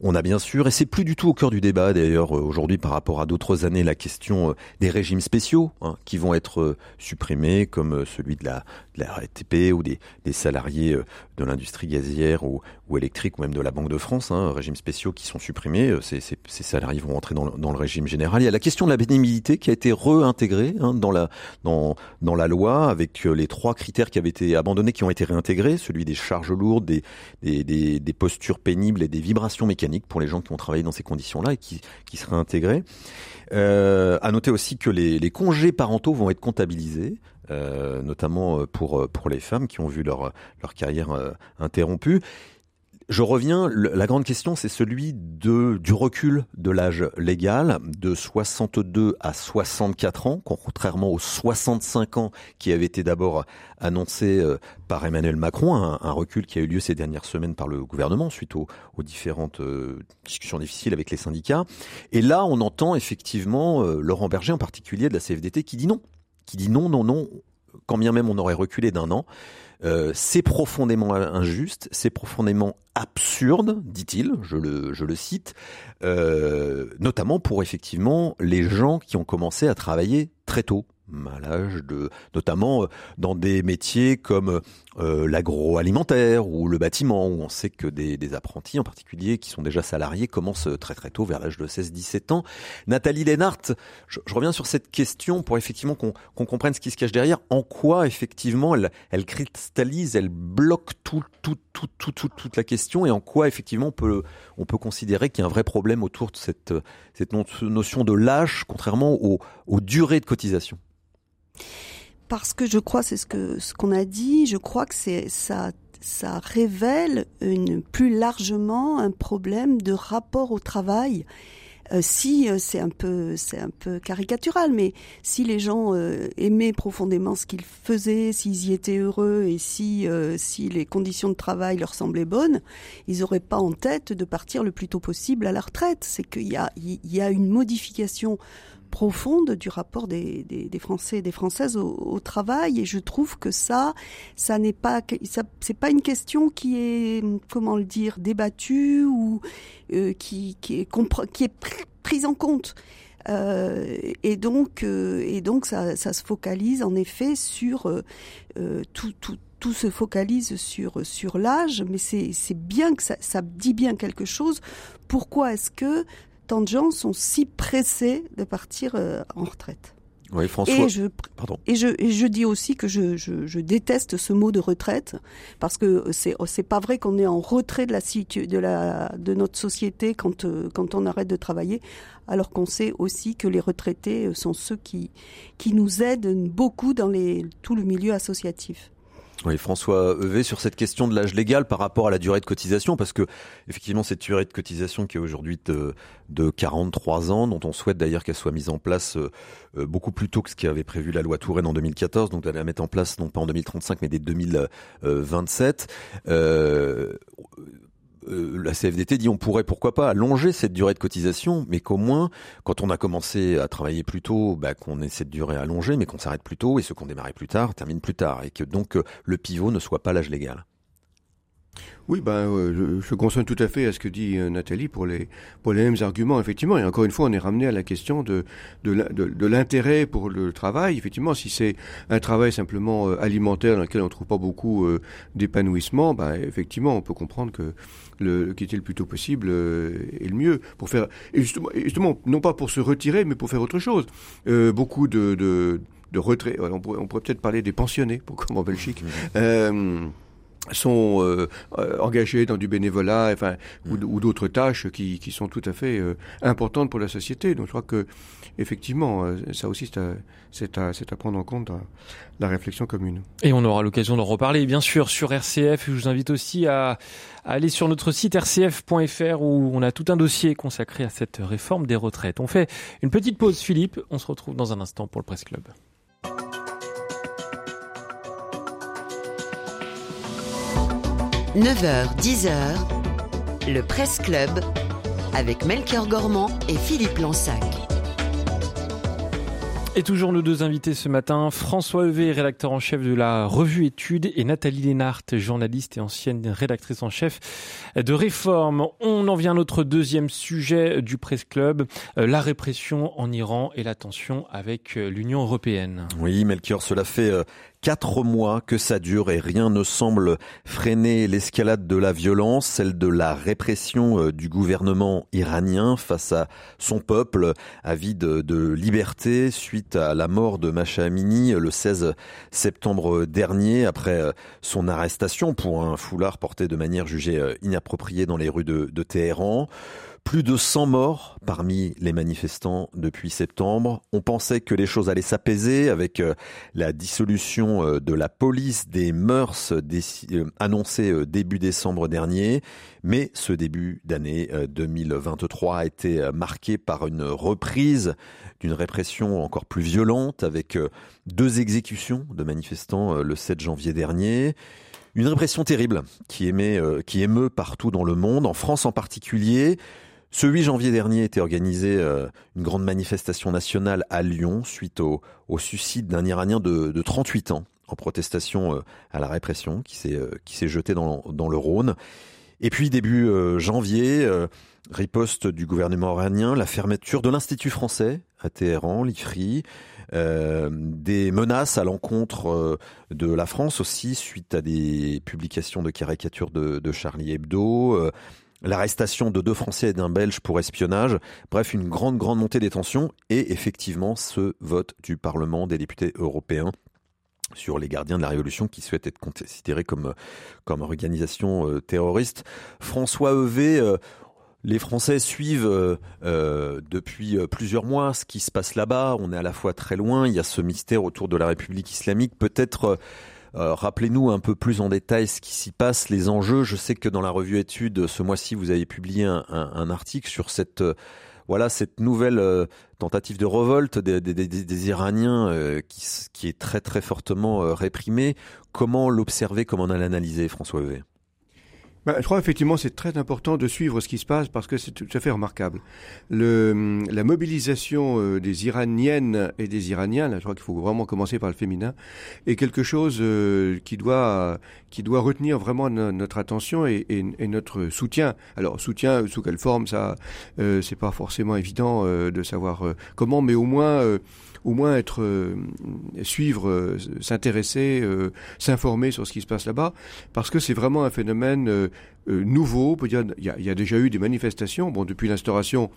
On a bien sûr, et c'est plus du tout au cœur du débat d'ailleurs euh, aujourd'hui par rapport à d'autres années, la question euh, des régimes spéciaux hein, qui vont être euh, supprimés, comme celui de la, de la RTP ou des, salariés de l'industrie gazière ou, électrique ou même de la Banque de France, hein, régimes spéciaux qui sont supprimés. Ces, salariés vont rentrer dans le, régime général. Il y a la question de la pénibilité qui a été réintégrée hein, dans, la, loi avec les trois critères qui avaient été abandonnés, qui ont été réintégrés, celui des charges lourdes, des, des, des, des postures pénibles et des vibrations mécaniques pour les gens qui ont travaillé dans ces conditions-là et qui, qui seraient intégrés. Euh, à noter aussi que les, congés parentaux vont être comptabilisés. Euh, notamment pour pour les femmes qui ont vu leur leur carrière euh, interrompue je reviens, la grande question, c'est celui du recul de l'âge légal de 62 à 64 ans, contrairement aux 65 ans qui avaient été d'abord annoncés euh, par Emmanuel Macron, un, recul qui a eu lieu ces dernières semaines par le gouvernement suite aux, aux différentes euh, discussions difficiles avec les syndicats. Et là, on entend effectivement euh, Laurent Berger en particulier de la CFDT qui dit non, qui dit non, non, non, quand bien même on aurait reculé d'un an. Euh, c'est profondément injuste, c'est profondément absurde, dit-il, je le, je le cite, euh, notamment pour effectivement les gens qui ont commencé à travailler très tôt à de, notamment euh, dans des métiers comme euh, l'agroalimentaire ou le bâtiment, où on sait que des, des, apprentis en particulier qui sont déjà salariés commencent très très tôt, vers l'âge de 16-17 ans. Nathalie Lénart, je, je, reviens sur cette question pour effectivement qu'on qu comprenne ce qui se cache derrière. En quoi effectivement elle, elle cristallise, elle bloque tout, tout, tout, tout, tout, toute la question et en quoi effectivement on peut, on peut considérer qu'il y a un vrai problème autour de cette, cette notion de l'âge, contrairement aux, aux durées de cotisation? Parce que je crois, c'est ce que ce qu'on a dit, je crois que c'est ça ça révèle une, plus largement un problème de rapport au travail. Euh, si euh, c'est un peu c'est un peu caricatural, mais si les gens euh, aimaient profondément ce qu'ils faisaient, s'ils y étaient heureux et si euh, si les conditions de travail leur semblaient bonnes, ils n'auraient pas en tête de partir le plus tôt possible à la retraite. C'est qu'il y a il y a une modification profonde du rapport des, Français et des Françaises au, travail. Et je trouve que ça ça n'est pas ça c'est pas une question qui est comment le dire débattue ou euh, qui qui est prise en compte. Euh, et donc euh, et donc ça, ça se focalise en effet sur tout tout tout se focalise sur sur l'âge, mais c'est c'est bien que ça dit bien quelque chose. Pourquoi est-ce que tant de gens sont si pressés de partir euh, en retraite. Oui, François. Et je, Pardon. Et je, et je dis aussi que je, je, je, déteste ce mot de retraite parce que c'est c'est pas vrai qu'on est en retrait de la de la de notre société quand euh, quand on arrête de travailler, alors qu'on sait aussi que les retraités sont ceux qui qui nous aident beaucoup dans les tout le milieu associatif. Oui, François Evé, sur cette question de l'âge légal par rapport à la durée de cotisation, parce que effectivement cette durée de cotisation qui est aujourd'hui de, de 43 ans, dont on souhaite d'ailleurs qu'elle soit mise en place euh, beaucoup plus tôt que ce qu'avait prévu la loi Touraine en 2014, donc elle la mettre en place non pas en 2035 mais dès 2027. Euh, euh, la CFDT dit on pourrait pourquoi pas allonger cette durée de cotisation, mais qu'au moins, quand on a commencé à travailler plus tôt, bah, qu'on ait cette durée allongée, mais qu'on s'arrête plus tôt, et ceux qu'on démarrait plus tard terminent plus tard, et que donc euh, le pivot ne soit pas l'âge légal. Oui, ben, euh, je, je tout à fait à ce que dit euh, Nathalie pour les, pour les mêmes arguments, effectivement. Et encore une fois, on est ramené à la question de, de, la- de, l'intérêt pour le travail. Effectivement, si c'est un travail simplement alimentaire dans lequel on ne trouve pas beaucoup d'épanouissement, ben, effectivement, on peut comprendre que le, quitter le plus tôt possible euh, est le mieux. Pour faire, et justement, et justement, non pas pour se retirer, mais pour faire autre chose. Euh, beaucoup de, de, de retraits, on pourrait, on pourrait peut-être parler des pensionnés, pour, comme en Belgique. Sont euh, engagés dans du bénévolat enfin, ou, d- ou d'autres tâches qui, qui sont tout à fait euh, importantes pour la société. Donc je crois que effectivement, euh, ça aussi c'est à, c'est à, prendre en compte dans la réflexion commune. Et on aura l'occasion d'en reparler, bien sûr, sur RCF. Je vous invite aussi à, à aller sur notre site rcf.fr où on a tout un dossier consacré à cette réforme des retraites. On fait une petite pause, Philippe. On se retrouve dans un instant pour le Presse Club. 9h, 10h, le Presse Club avec Melchior Gormand et Philippe Lansac. Et toujours nos deux invités ce matin, François Hevé, rédacteur en chef de la revue Études, et Nathalie Lénart, journaliste et ancienne rédactrice en chef de Réforme. On en vient à notre deuxième sujet du Presse Club, euh, la répression en Iran et la tension avec euh, l'Union européenne. Oui, Melchior, cela fait euh, quatre mois que ça dure et rien ne semble freiner l'escalade de la violence, celle de la répression euh, du gouvernement iranien face à son peuple avide de liberté suite à la mort de Masha Amini le 16 septembre dernier après euh, son arrestation pour un foulard porté de manière jugée euh, inappropriée dans les rues de, de Téhéran. Plus de 100 morts parmi les manifestants depuis septembre. On pensait que les choses allaient s'apaiser avec euh, la dissolution euh, de la police des mœurs euh, annoncée début décembre dernier. Mais ce début d'année euh, 2023 a été marqué par une reprise d'une répression encore plus violente avec deux exécutions de manifestants le 7 janvier dernier. Une répression terrible qui, émet, qui émeut partout dans le monde, en France en particulier. Ce 8 janvier dernier était organisée euh, une grande manifestation nationale à Lyon suite au, suicide d'un Iranien de, de 38 ans en protestation euh, à la répression qui s'est euh, jeté dans, dans le Rhône. Et puis début janvier, riposte du gouvernement iranien, la fermeture de l'Institut français à Téhéran, l'IFRI, des menaces à l'encontre de la France aussi suite à des publications de caricatures de, Charlie Hebdo. L'arrestation de deux Français et d'un Belge pour espionnage. Bref, une grande, grande montée des tensions et effectivement ce vote du Parlement des députés européens sur les gardiens de la Révolution qui souhaitent être considérés comme, comme organisation euh, terroriste. François Hevé, euh, les Français suivent euh, euh, depuis plusieurs mois ce qui se passe là-bas. On est à la fois très loin, il y a ce mystère autour de la République islamique. Peut-être euh, rappelez-nous un peu plus en détail ce qui s'y passe, les enjeux. Je sais que dans la revue Études, ce mois-ci, vous avez publié un, article sur cette, euh, voilà, cette nouvelle euh, tentative de révolte des, Iraniens qui, est très très fortement réprimée. Comment l'observer, comment l'analyser, François Hevé Ben, je crois effectivement c'est très important de suivre ce qui se passe parce que c'est tout à fait remarquable. Le, la mobilisation euh, des Iraniennes et des Iraniens, là, je crois qu'il faut vraiment commencer par le féminin, est quelque chose euh, qui doit qui doit retenir vraiment no- notre attention et, notre soutien. Alors soutien sous quelle forme ça, euh, c'est pas forcément évident euh, de savoir comment, mais au moins au moins être euh, suivre, euh, s'intéresser, euh, s'informer sur ce qui se passe là-bas, parce que c'est vraiment un phénomène euh, euh, nouveau. Il y, a, il y a déjà eu des manifestations. Bon, depuis l'instauration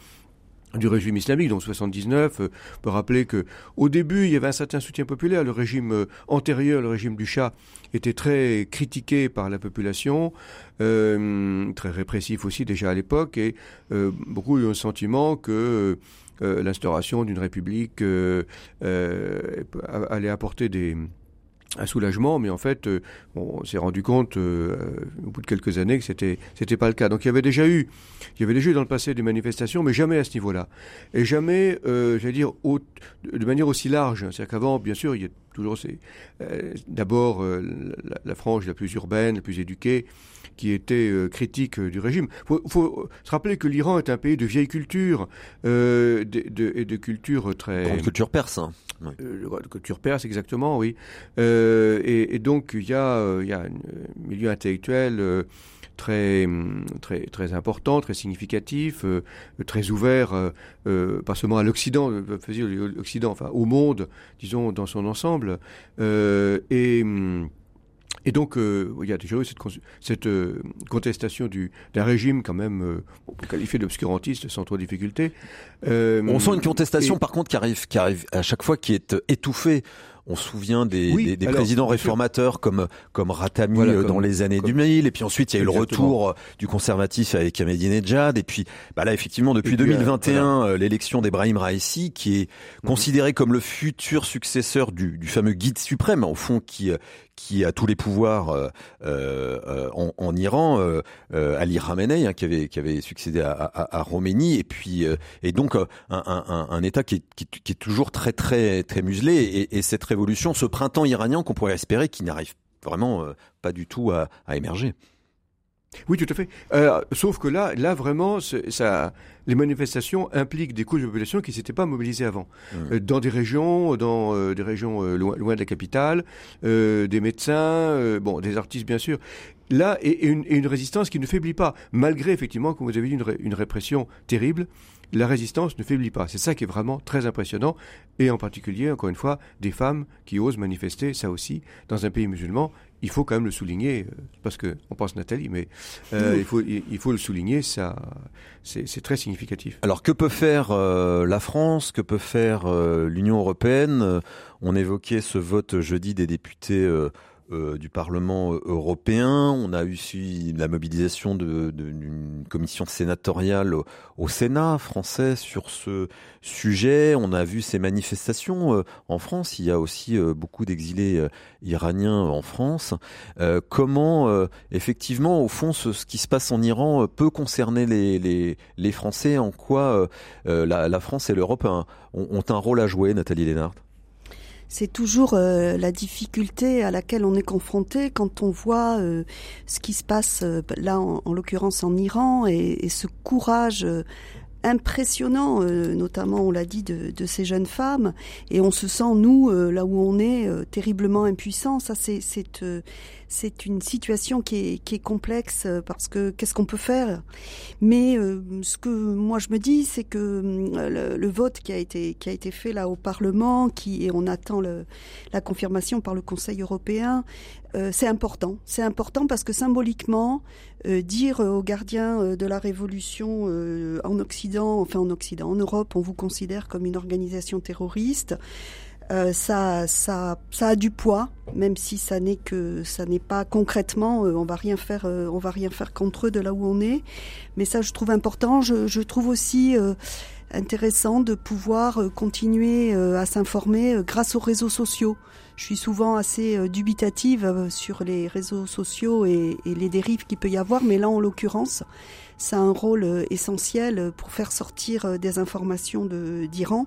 du régime islamique, donc 79, euh, peut rappeler que au début, il y avait un certain soutien populaire. Le régime euh, antérieur, le régime du Shah, était très critiqué par la population, euh, très répressif aussi déjà à l'époque, et beaucoup ont le sentiment que l'instauration d'une république euh, euh, allait apporter des un soulagement, mais en fait, euh, on s'est rendu compte euh, au bout de quelques années que c'était c'était pas le cas. Donc il y avait déjà eu, il y avait déjà eu dans le passé des manifestations, mais jamais à ce niveau-là, et jamais, euh, j'allais dire, de manière aussi large. C'est-à-dire qu'avant, bien sûr, il y a toujours d'abord la, la, frange la plus urbaine, la plus éduquée, qui était critique du régime. Il faut, se rappeler que l'Iran est un pays de vieille culture et de, culture très... Grande culture perse. Hein. de culture perse, exactement, oui. Et, et, donc, il y a, il y a un milieu intellectuel très, très, très important, très significatif, euh, très ouvert, euh, euh, pas seulement à l'Occident, l'Occident, enfin au monde, disons, dans son ensemble. et. Et donc, il y a toujours eu cette, cette contestation d'un régime quand même, on peut qualifier d'obscurantiste sans trop de difficulté. on sent une contestation, par contre, qui arrive, qui arrive à chaque fois, qui est étouffée. On se souvient des, des, présidents réformateurs comme comme Ratami euh, dans les années 2000 et puis ensuite il y a eu le retour euh, du conservatif avec Ahmadinejad. Et puis bah là effectivement depuis 2021 euh, l'élection d'Ebrahim Raisi qui est mhm. considéré comme le futur successeur du, du fameux guide suprême au fond qui qui a tous les pouvoirs euh, euh, en, en, Iran, euh, Ali Khamenei, hein, qui avait qui avait succédé à, à, à et puis et donc un, un, un État qui est, qui, qui est, toujours très très très muselé, et, et cette révolution, ce printemps iranien qu'on pourrait espérer, qui n'arrive vraiment pas du tout à, à émerger. Oui, tout à fait. Euh, sauf que là, là vraiment, ça, les manifestations impliquent des couches de population qui ne s'étaient pas mobilisées avant. Mmh. Euh, dans des régions, dans euh, des régions loin, loin, de la capitale, des médecins, bon, des artistes bien sûr. Là, et, une, et, une, résistance qui ne faiblit pas, malgré effectivement, comme vous avez dit, une, une répression terrible la résistance ne faiblit pas. C'est ça qui est vraiment très impressionnant. Et en particulier, encore une fois, des femmes qui osent manifester, ça aussi, dans un pays musulman il faut quand même le souligner, euh, parce que on pense Nathalie, mais euh, il, faut, il, faut le souligner, ça, c'est très significatif. Alors que peut faire euh, la France, que peut faire l'Union européenne? On évoquait ce vote jeudi des députés euh, du Parlement euh, européen. On a eu aussi la mobilisation d'une commission sénatoriale au, Sénat français sur ce sujet. On a vu ces manifestations euh, en France. Il y a aussi beaucoup d'exilés iraniens en France. comment, effectivement, au fond, ce, qui se passe en Iran peut concerner les, les, Français? En quoi la, France et l'Europe ont, ont, un rôle à jouer, Nathalie Lénard? C'est toujours euh, la difficulté à laquelle on est confronté quand on voit euh, ce qui se passe euh, là en, l'occurrence en Iran et, et ce courage impressionnant, euh, notamment on l'a dit, de, ces jeunes femmes. Et on se sent, nous, euh, là où on est, euh, terriblement impuissants. Ça, c'est c'est une situation qui est, qui est complexe parce que qu'est-ce qu'on peut faire? Mais ce que moi je me dis, c'est que le, le, vote qui a été qui a été fait là au Parlement, qui et on attend la confirmation par le Conseil européen, euh, c'est important. C'est important parce que symboliquement, euh, dire aux gardiens euh, de la révolution en Occident, enfin en Occident, en Europe, on vous considère comme une organisation terroriste. ça, ça, ça a du poids, même si ça n'est que ça n'est pas concrètement. on va rien faire, on va rien faire contre eux de là où on est. Mais ça, je trouve important. Je, je trouve aussi intéressant de pouvoir continuer à s'informer grâce aux réseaux sociaux je suis souvent assez euh, dubitative euh, sur les réseaux sociaux et, les dérives qu'il peut y avoir, mais là, en l'occurrence, ça a un rôle euh, essentiel pour faire sortir des informations d'Iran.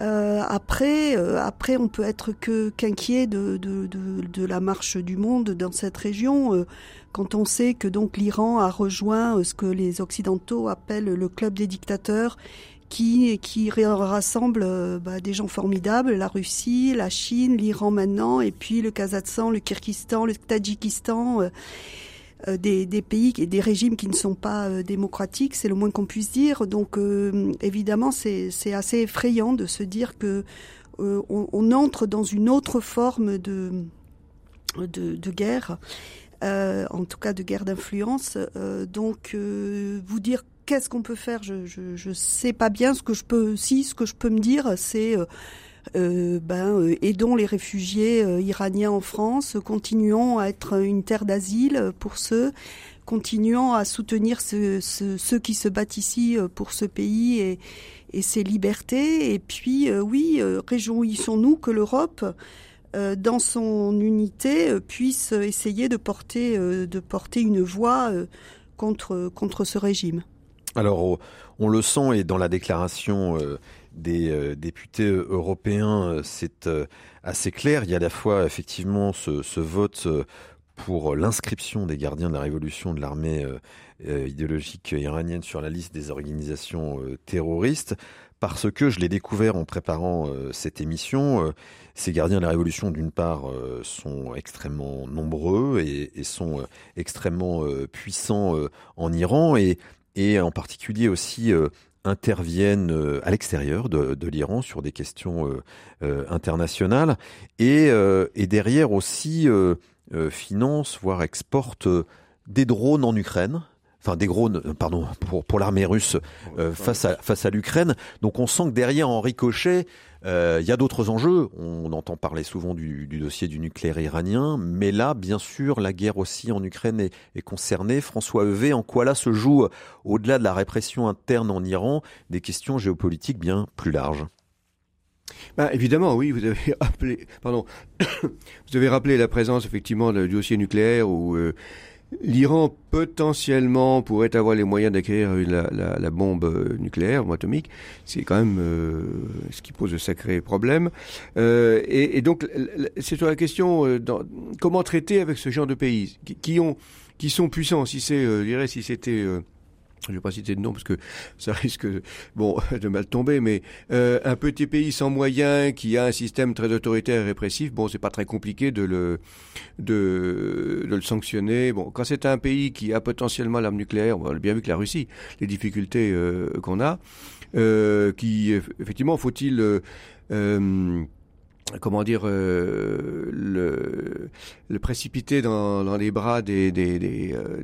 Euh, après, après, on peut être que qu'inquiet de, de, de, de, la marche du monde dans cette région. quand on sait que donc l'Iran a rejoint ce que les Occidentaux appellent le club des dictateurs qui, qui rassemble euh, bah, des gens formidables, la Russie, la Chine, l'Iran maintenant, et puis le Kazakhstan, le Kyrgyzstan, le Tadjikistan. Euh, euh, des, des, pays et des régimes qui ne sont pas démocratiques, c'est le moins qu'on puisse dire. Donc évidemment, c'est assez effrayant de se dire que on, on, entre dans une autre forme de, de, de guerre, en tout cas de guerre d'influence. donc vous dire qu'est-ce qu'on peut faire? Je, je, sais pas bien. Ce que je peux, si ce que je peux me dire, c'est euh, euh ben, euh, aidons les réfugiés euh, iraniens en France, continuons à être une terre d'asile pour ceux, continuons à soutenir ceux qui se battent ici pour ce pays et, et ses libertés. Et puis, oui, réjouissons-nous que l'Europe dans son unité, puisse essayer de porter, de porter une voix contre, contre ce régime. Alors, on le sent et dans la déclaration euh, des députés européens, c'est assez clair. Il y a à la fois effectivement ce, vote pour l'inscription des gardiens de la révolution de l'armée idéologique iranienne sur la liste des organisations terroristes parce que je l'ai découvert en préparant euh, cette émission. Euh, ces gardiens de la révolution, d'une part, euh, sont extrêmement nombreux et, et sont extrêmement puissants en Iran et, et en particulier aussi interviennent à l'extérieur de, de l'Iran sur des questions internationales et, et, derrière aussi financent, voire exportent des drones en Ukraine enfin des drones, euh, pardon, pour pour l'armée russe euh, face à face à l'Ukraine. Donc on sent que derrière en ricochet, euh, il y a d'autres enjeux. On entend parler souvent du, dossier du nucléaire iranien, mais là, bien sûr, la guerre aussi en Ukraine est, concernée. François Evé, en quoi là se joue, au-delà de la répression interne en Iran, des questions géopolitiques bien plus larges? Ben, évidemment, oui, vous avez (laughs) rappelé, pardon, (coughs) vous avez rappelé la présence effectivement du dossier nucléaire où L'Iran potentiellement pourrait avoir les moyens d'acquérir la, bombe euh, nucléaire ou atomique. C'est quand même euh, ce qui pose de sacrés problèmes. Euh, et, donc, c'est sur la question comment traiter avec ce genre de pays qui, ont, qui sont puissants. Si c'est, je si c'était je ne vais pas citer de nom parce que ça risque bon de mal tomber, mais euh, un petit pays sans moyens qui a un système très autoritaire et répressif, bon, c'est pas très compliqué de le de, de le sanctionner. Bon, quand c'est un pays qui a potentiellement l'arme nucléaire, on a bien vu que la Russie, les difficultés euh, qu'on a, euh, qui effectivement faut-il euh, comment dire, euh, le, le, précipiter dans, les bras des, euh,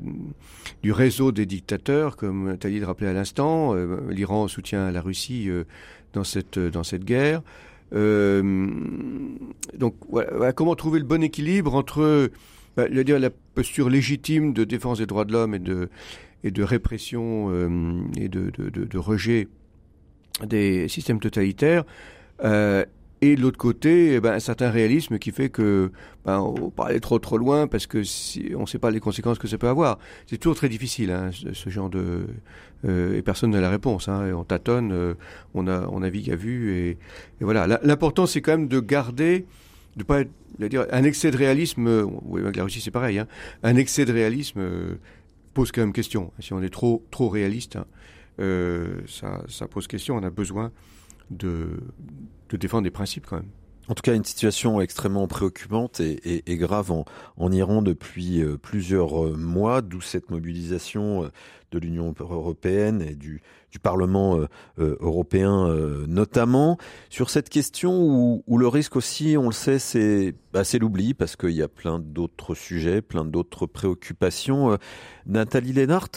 du réseau des dictateurs, comme Talid rappelait à l'instant. Euh, L'Iran soutient la Russie dans cette dans cette guerre. donc comment trouver le bon équilibre entre bah, dire, la posture légitime de défense des droits de l'homme et de et de répression et de, de, rejet des systèmes totalitaires euh, et de l'autre côté, eh ben, un certain réalisme qui fait que ben, on pas aller trop trop loin parce que on ne sait pas les conséquences que ça peut avoir. C'est toujours très difficile, hein, ce, genre de euh, et personne n'a la réponse. Hein, on tâtonne, euh, on a on navigue à vue et, et voilà. L'important c'est quand même de garder, de pas dire un excès de réalisme. Oui, avec la Russie c'est pareil. Hein, un excès de réalisme euh, pose quand même question. Si on est trop trop réaliste, euh, ça pose question. On a besoin de de défendre des principes quand même. En tout cas, une situation extrêmement préoccupante et, grave en, Iran depuis euh, plusieurs euh, mois, d'où cette mobilisation euh, de l'Union européenne et du, Parlement européen notamment. Sur cette question où, le risque aussi, on le sait, c'est bah, l'oubli, parce qu'il y a plein d'autres sujets, plein d'autres préoccupations. Nathalie Lénart,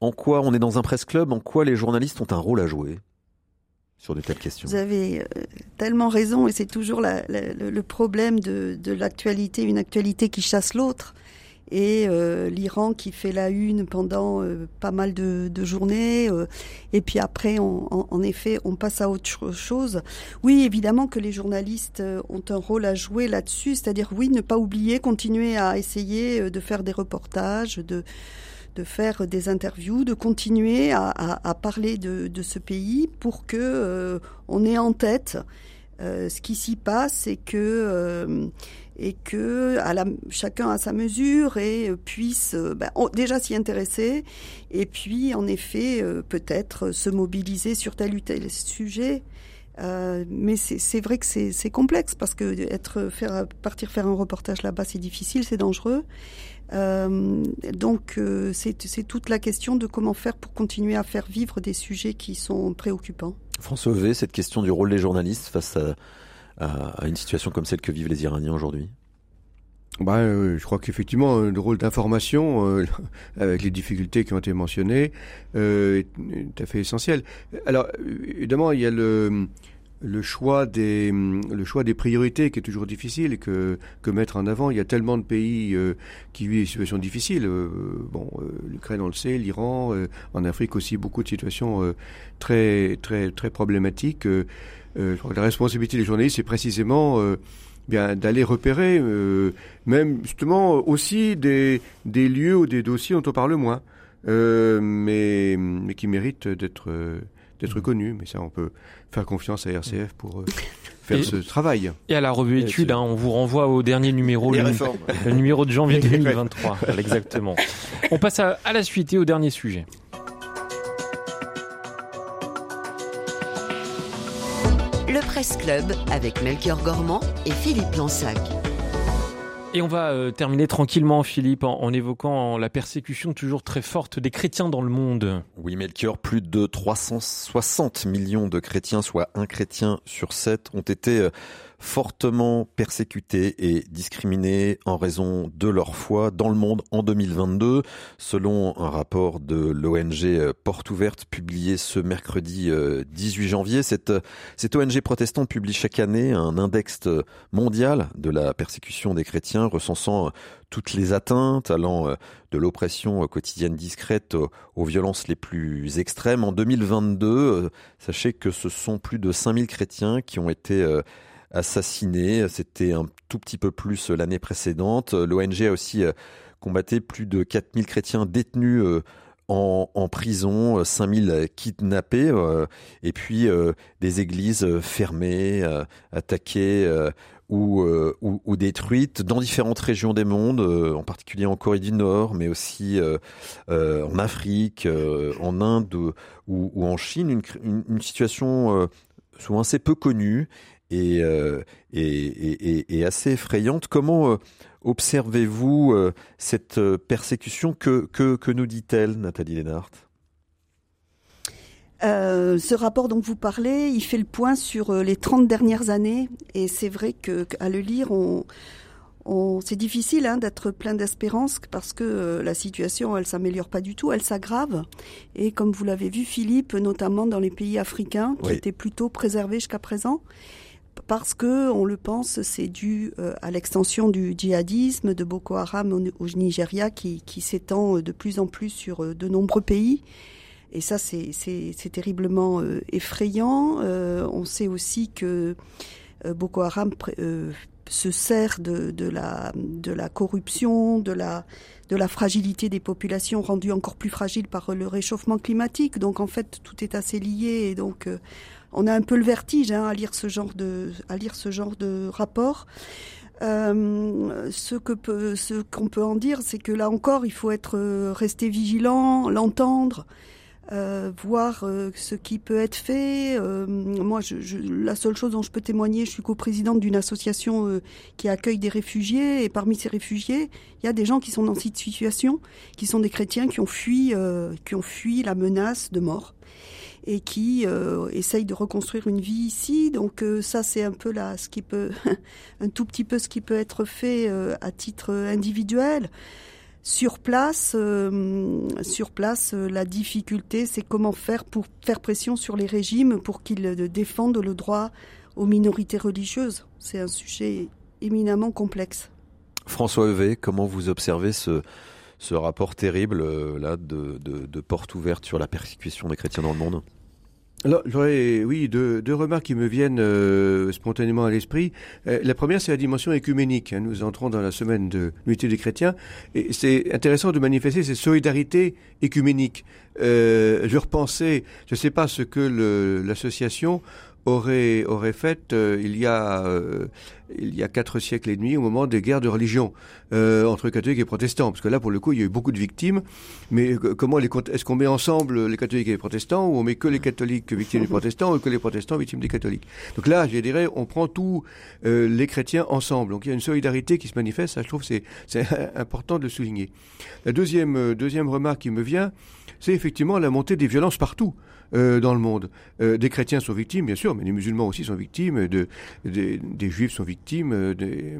en quoi on est dans un presse club, en quoi les journalistes ont un rôle à jouer? Sur de telles questions. Vous avez euh, tellement raison, et c'est toujours le problème de, l'actualité, une actualité qui chasse l'autre. Et euh, l'Iran qui fait la une pendant euh, pas mal de, journées, et puis après, en, effet, on passe à autre chose. Oui, évidemment que les journalistes ont un rôle à jouer là-dessus, c'est-à-dire oui, ne pas oublier, continuer à essayer de faire des reportages, de de faire des interviews, de continuer à, parler de, ce pays pour que euh, on ait en tête euh, ce qui s'y passe et que euh, chacun à sa mesure et puisse ben, déjà s'y intéresser et puis en effet peut-être se mobiliser sur tel ou tel sujet. Mais c'est vrai que c'est complexe parce que être partir faire un reportage là-bas c'est difficile, c'est dangereux. Euh, donc euh, c'est toute la question de comment faire pour continuer à faire vivre des sujets qui sont préoccupants. François V, cette question du rôle des journalistes face à, à, à une situation comme celle que vivent les Iraniens aujourd'hui? Bah, euh, je crois qu'effectivement, le rôle d'information, euh, (laughs) avec les difficultés qui ont été mentionnées, euh, est tout à fait essentiel. Alors, évidemment, il y a le, le choix des le choix des priorités qui est toujours difficile que que mettre en avant. Il y a tellement de pays euh, qui vivent des situations difficiles. Euh, bon, euh, l'Ukraine on le sait, l'Iran, en Afrique aussi beaucoup de situations très très très problématiques. je crois la responsabilité des journalistes c'est précisément bien d'aller repérer, même justement aussi des des lieux ou des dossiers dont on parle moins, mais mais qui méritent d'être d'être connu. Mais ça, on peut faire confiance à RCF pour (laughs) faire ce travail. Et à la revue étude, hein, on vous renvoie au dernier numéro, le, (laughs) le, numéro de janvier (laughs) 2023. exactement. On passe à, à la suite et au dernier sujet. Le Presse Club avec Melchior Gormand et Philippe Lansac. Et on va euh, terminer tranquillement, Philippe, en, évoquant la persécution toujours très forte des chrétiens dans le monde. Oui, Melchior, plus de 360 millions de chrétiens, soit un chrétien sur sept, ont été euh, fortement persécutés et discriminés en raison de leur foi dans le monde en 2022, selon un rapport de l'ONG euh, Porte Ouverte publié ce mercredi 18 euh, janvier. Cette, cette ONG protestante publie chaque année un index mondial de la persécution des chrétiens, recensant toutes les atteintes allant euh, de l'oppression quotidienne discrète aux violences les plus extrêmes. En 2022, sachez que ce sont plus de 5000 chrétiens qui ont été assassinés. C'était un tout petit peu plus l'année précédente. L'ONG a aussi euh, combatté plus de 4000 chrétiens détenus euh, en, en, prison, 5000 kidnappés, euh, et puis des églises fermées, attaquées ou, ou, détruites dans différentes régions des mondes, en particulier en Corée du Nord, mais aussi en Afrique, en Inde ou, en Chine. Une situation souvent assez peu connue euh, et, et, et, assez effrayante. Comment euh, observez-vous euh, cette persécution que, que, que nous dit-elle, Nathalie Lénart? Ce rapport dont vous parlez, il fait le point sur les 30 dernières années et c'est vrai que qu'à le lire, on, on c'est difficile hein, d'être plein d'espérance parce que la situation, elle s'améliore pas du tout, elle s'aggrave. Et comme vous l'avez vu, Philippe, notamment dans les pays africains, qui étaient plutôt préservés jusqu'à présent, parce que, on le pense, c'est dû euh, à l'extension du djihadisme de Boko Haram au, Nigeria qui, s'étend euh, de plus en plus sur euh, de nombreux pays. Et ça, c'est terriblement effrayant. on sait aussi que Boko Haram se sert de, de, la, de la corruption, de la, de la fragilité des populations rendues encore plus fragiles par le réchauffement climatique. Donc en fait, tout est assez lié et donc on a un peu le vertige hein, à lire ce genre de à lire ce genre de rapport. Euh, ce que peut, ce qu'on peut en dire, c'est que là encore, il faut être euh, resté vigilant, l'entendre, euh, voir ce qui peut être fait. moi, je, la seule chose dont je peux témoigner, je suis coprésidente d'une association qui accueille des réfugiés, et parmi ces réfugiés, il y a des gens qui sont dans cette situation, qui sont des chrétiens qui ont fui, qui ont fui la menace de mort et qui euh, essayent de reconstruire une vie ici. Donc euh, ça, c'est un peu là ce qui peut, (laughs) un tout petit peu ce qui peut être fait euh, à titre individuel. Sur place, euh, place, la difficulté, c'est comment faire pour faire pression sur les régimes pour qu'ils défendent le droit aux minorités religieuses. C'est un sujet éminemment complexe. François Evé, comment vous observez ce, rapport terrible de porte ouverte sur la persécution des chrétiens dans le monde? Alors, oui, deux, deux, remarques qui me viennent euh, spontanément à l'esprit. Euh, la première, c'est la dimension écuménique. Hein. Nous entrons dans la semaine de l'unité des chrétiens, et c'est intéressant de manifester cette solidarité écuménique. Euh, je repensais, je ne sais pas ce que l'association aurait, aurait fait euh, il, y a, euh, il y a quatre siècles et demi au moment des guerres de religion euh, entre catholiques et protestants. Parce que là, pour le coup, il y a eu beaucoup de victimes. Mais comment est-ce qu'on met ensemble les catholiques et les protestants ou on met que les catholiques victimes des protestants ou que les protestants victimes des catholiques? Donc là, je dirais, on prend tous les chrétiens ensemble. Donc il y a une solidarité qui se manifeste. Ça, je trouve, c'est, c'est (laughs) important de le souligner. La deuxième, deuxième remarque qui me vient, c'est effectivement la montée des violences partout. Euh, dans le monde. Euh, des chrétiens sont victimes, bien sûr, mais les musulmans aussi sont victimes, de, des juifs sont victimes, euh, des,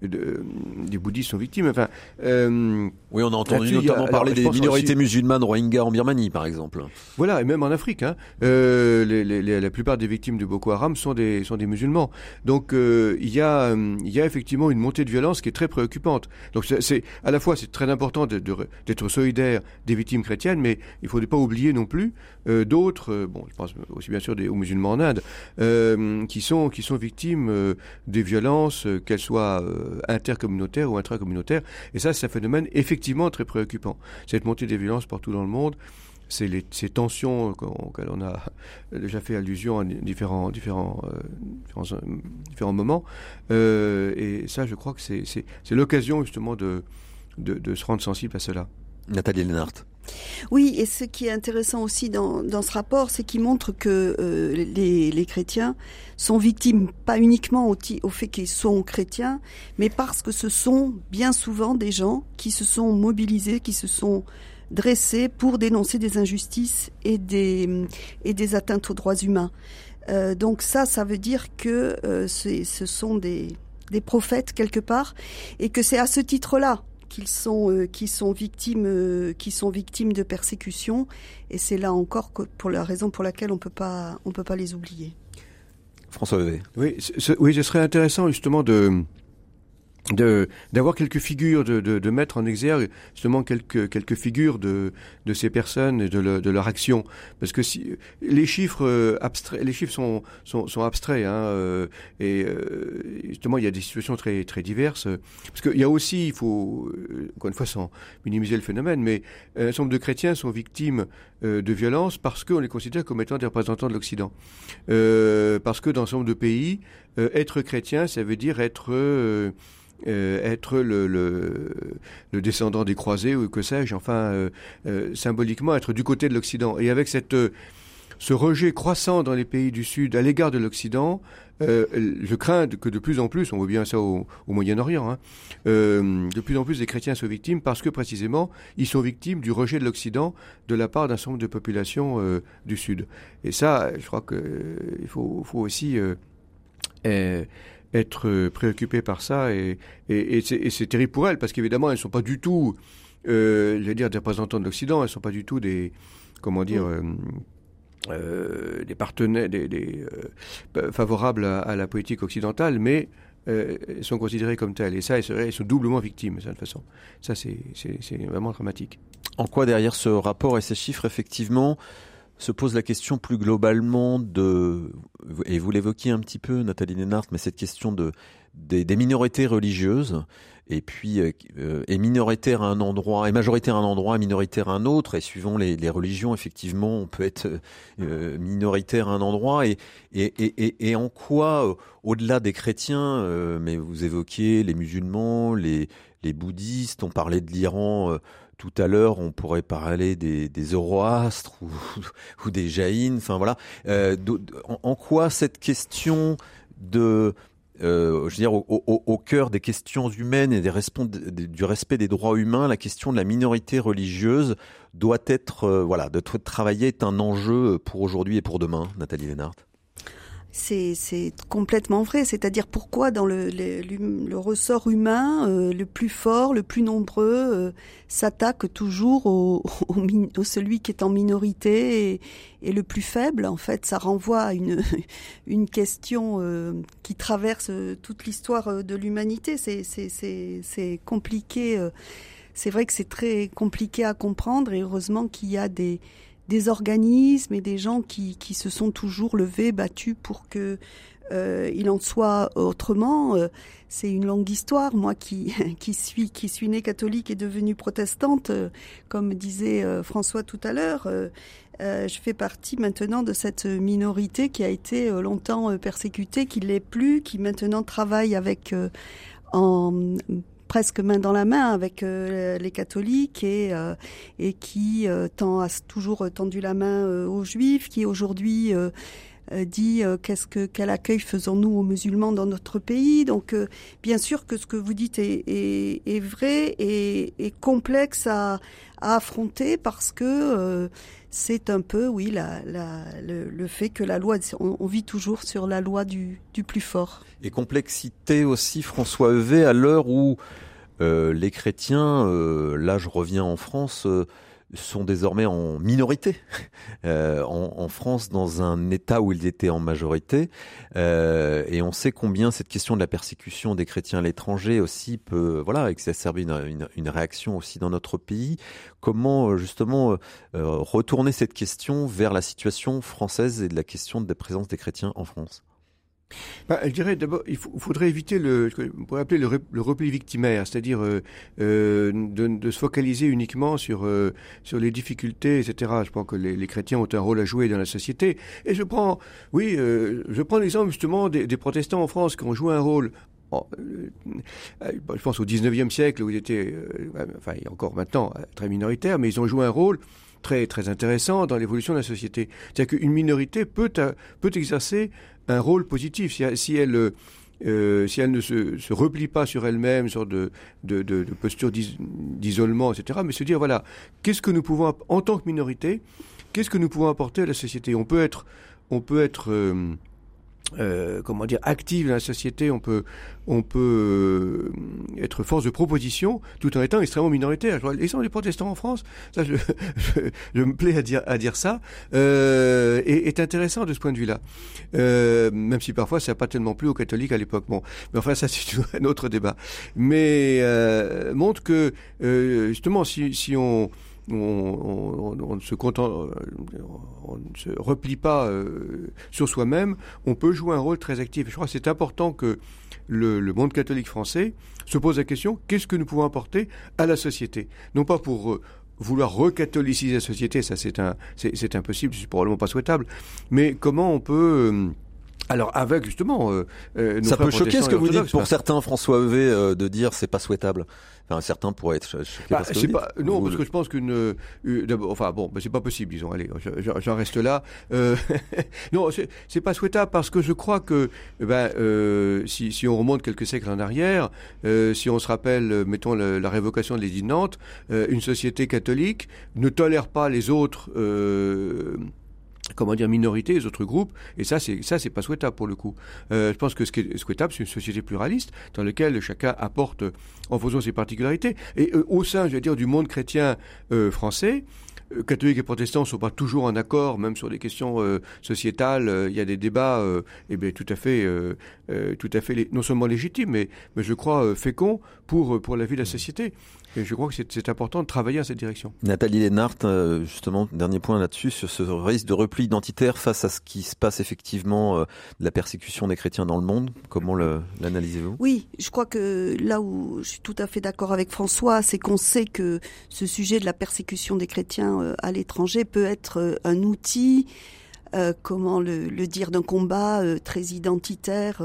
des bouddhistes sont victimes. Enfin, oui, on a entendu notamment parler des minorités musulmanes Rohingyas en Birmanie, par exemple. Voilà, et même en Afrique. Hein, les, les, la plupart des victimes de Boko Haram sont des, sont des musulmans. Donc il, y a, il y a effectivement une montée de violence qui est très préoccupante. Donc c'est à la fois c'est très important d'être solidaire des victimes chrétiennes, mais il ne faut pas oublier non plus d'autres euh, bon, je pense aussi bien sûr des, aux musulmans en Inde, euh, qui sont qui sont victimes euh, des violences, qu'elles soient intercommunautaires ou intracommunautaires. Et ça, c'est un phénomène effectivement très préoccupant. Cette montée des violences partout dans le monde, c'est les, ces tensions auxquelles on a déjà fait allusion à différents, différents, différents, moments. et ça, je crois que c'est l'occasion justement de, de, de, se rendre sensible à cela. Nathalie Lennart. Oui, et ce qui est intéressant aussi dans, ce rapport, c'est qu'il montre que euh, les, chrétiens sont victimes pas uniquement au, fait qu'ils sont chrétiens, mais parce que ce sont bien souvent des gens qui se sont mobilisés, qui se sont dressés pour dénoncer des injustices et des, atteintes aux droits humains. Euh, donc ça, ça veut dire que euh, ce sont des, des prophètes quelque part, et que c'est à ce titre-là qu'ils sont euh, qui sont victimes euh, qui sont victimes de persécutions et c'est là encore pour la raison pour laquelle on peut pas on peut pas les oublier. François Levé. Oui, oui, ce serait intéressant justement de de d'avoir quelques figures, de, de, de, mettre en exergue justement quelques quelques figures de de ces personnes et de, de leur action, parce que si les chiffres euh, abstraits, les chiffres sont sont, sont abstraits, hein, euh, et euh, justement il y a des situations très très diverses, parce qu'il y a aussi, il faut encore une fois sans minimiser le phénomène, mais un certain nombre de chrétiens sont victimes de violences parce qu'on les considère comme étant des représentants de l'Occident, parce que dans un certain nombre de pays, être chrétien, ça veut dire être euh, être le, descendant des croisés ou que sais-je, enfin, euh, euh, symboliquement être du côté de l'Occident. Et avec cette, ce rejet croissant dans les pays du Sud à l'égard de l'Occident, je crains que de plus en plus, on voit bien ça au, Moyen-Orient, hein, de plus en plus des chrétiens soient victimes parce que précisément ils sont victimes du rejet de l'Occident de la part d'un certain nombre de populations du Sud. Et ça, je crois qu'il faut, aussi être préoccupées par ça et, et, et c'est terrible pour elles parce qu'évidemment elles ne sont pas du tout, euh, je vais dire, des représentants de l'Occident, elles ne sont pas du tout des, comment dire, euh, euh, des partenaires, des, des euh, favorables à, à, la politique occidentale, mais euh, sont considérées comme telles. Et ça, elles, elles sont doublement victimes, de toute façon. Ça, c'est vraiment dramatique. En quoi, derrière ce rapport et ces chiffres, effectivement, se pose la question plus globalement de, et vous l'évoquiez un petit peu, Nathalie Nénart, mais cette question de, des, minorités religieuses, et puis euh, est minoritaire à un endroit, est majoritaire à un endroit, minoritaire à un autre, et suivant les, religions, effectivement, on peut être euh, minoritaire à un endroit, et, et, et, et en quoi, euh, au-delà des chrétiens, euh, mais vous évoquiez les musulmans, les, les bouddhistes, on parlait de l'Iran tout à l'heure, on pourrait parler des, Zoroastres ou, (laughs) des Jaïns. Enfin voilà. Euh, en, quoi cette question de euh, je veux dire, au, cœur des questions humaines et du respect des droits humains, la question de la minorité religieuse doit être, euh, voilà, de travailler est un enjeu pour aujourd'hui et pour demain, Nathalie Lénart c'est complètement vrai. C'est-à-dire pourquoi dans le, le, le ressort humain, euh, le plus fort, le plus nombreux, euh, s'attaque toujours au, (laughs) au, au, celui qui est en minorité et, et, le plus faible. En fait, ça renvoie à une, (laughs) une question euh, qui traverse toute l'histoire de l'humanité. C'est compliqué. c'est vrai que c'est très compliqué à comprendre et heureusement qu'il y a des des organismes et des gens qui, qui se sont toujours levés, battus pour que euh, il en soit autrement. Euh, c'est une longue histoire. Moi qui, (laughs) qui suis qui suis née catholique et devenue protestante, euh, comme disait François tout à l'heure, je fais partie maintenant de cette minorité qui a été longtemps persécutée, qui l'est plus, qui maintenant travaille avec en presque main dans la main avec euh, les catholiques et, euh, qui euh, tend, a toujours tendu la main aux juifs, qui aujourd'hui dit qu'est-ce que quel accueil faisons-nous aux musulmans dans notre pays. Donc bien sûr que ce que vous dites est, est, est vrai et, et complexe à, à, affronter parce que c'est un peu, oui, la, le, fait que la loi, on, vit toujours sur la loi du, du plus fort. Et complexité aussi, François Evé, à l'heure où euh, les chrétiens, euh, là je reviens en France, euh, sont désormais en minorité (laughs) euh, en, France dans un État où ils étaient en majorité. Euh, et on sait combien cette question de la persécution des chrétiens à l'étranger aussi peut voilà exacerber une, une, une, réaction aussi dans notre pays. Comment euh, justement retourner cette question vers la situation française et de la question de la présence des chrétiens en France? Bah, je dirais d'abord, il faudrait éviter le, on pourrait appeler le, repli victimaire, c'est-à-dire euh, euh, de, se focaliser uniquement sur euh, sur les difficultés, etc. Je pense que les, chrétiens ont un rôle à jouer dans la société. Et je prends, oui, je prends l'exemple justement des, protestants en France qui ont joué un rôle je pense au 19e siècle où ils étaient, enfin encore maintenant très minoritaires, mais ils ont joué un rôle très très intéressant dans l'évolution de la société. C'est-à-dire qu'une minorité peut peut exercer un rôle positif si, elle euh, si elle ne se, replie pas sur elle-même, sur de, de posture d'isolement, etc., mais se dire, voilà, qu'est-ce que nous pouvons, en tant que minorité, qu'est-ce que nous pouvons apporter à la société? On peut être, on peut être euh, euh, comment dire, active dans la société, on peut, on peut euh, être force de proposition tout en étant extrêmement minoritaire. L'exemple des protestants en France, ça, (laughs) je, je, me plais à dire, à dire ça, euh, est, est, intéressant de ce point de vue-là. Euh, même si parfois ça n'a pas tellement plu aux catholiques à l'époque. Bon, mais enfin ça (laughs) c'est un autre débat. Mais euh, montre que justement si, si on on, ne se contente, on ne se replie pas euh, sur soi-même, on peut jouer un rôle très actif. Je crois que c'est important que le, monde catholique français se pose la question qu'est-ce que nous pouvons apporter à la société? Non pas pour euh, vouloir recatholiciser la société, ça c'est impossible, c'est probablement pas souhaitable, mais comment on peut euh, alors avec justement, ça peut choquer ce que vous dites pour certains, François Evé, de dire c'est pas souhaitable. Enfin, certains pourraient être choqués bah, parce que pas, Non, parce que je pense qu'une... Euh, enfin bon, bah, c'est pas possible, disons. Allez, j'en reste là. Euh, (laughs) non, c'est pas souhaitable parce que je crois que ben, euh, si, si, on remonte quelques siècles en arrière, euh, si on se rappelle, mettons, la, la révocation de l'édit de Nantes, euh, une société catholique ne tolère pas les autres comment dire minorité, les autres groupes, et ça c'est ça c'est pas souhaitable pour le coup. Euh, je pense que ce qui est souhaitable c'est une société pluraliste dans laquelle chacun apporte en de ses particularités. Et euh, au sein, je veux dire, du monde chrétien euh, français, euh, catholiques et protestants ne sont pas toujours en accord, même sur des questions euh, sociétales. Euh, il y a des débats, eh bien, tout à fait, tout à fait, non seulement légitimes, mais, mais je crois féconds pour pour la vie de la société. Et je crois que c'est important de travailler à cette direction. Nathalie Lénart, justement, dernier point là-dessus, sur ce risque de repli identitaire face à ce qui se passe effectivement, de la persécution des chrétiens dans le monde. Comment l'analysez-vous? Oui, je crois que là où je suis tout à fait d'accord avec François, c'est qu'on sait que ce sujet de la persécution des chrétiens euh, à l'étranger peut être euh, un outil, euh, comment le, dire, d'un combat très identitaire.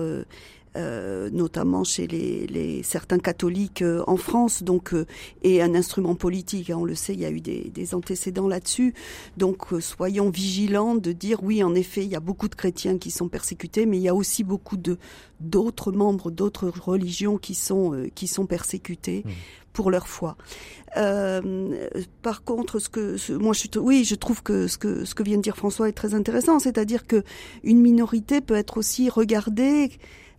Notamment chez les, certains catholiques en France, donc et un instrument politique. Hein, on le sait, il y a eu des, des antécédents là-dessus. Donc soyons vigilants de dire oui, en effet, il y a beaucoup de chrétiens qui sont persécutés, mais il y a aussi beaucoup de d'autres membres d'autres religions qui sont qui sont persécutés. Mmh pour leur foi. Euh, par contre, ce que moi, je, oui, je trouve que ce que ce que vient de dire François est très intéressant, c'est-à-dire que une minorité peut être aussi regardée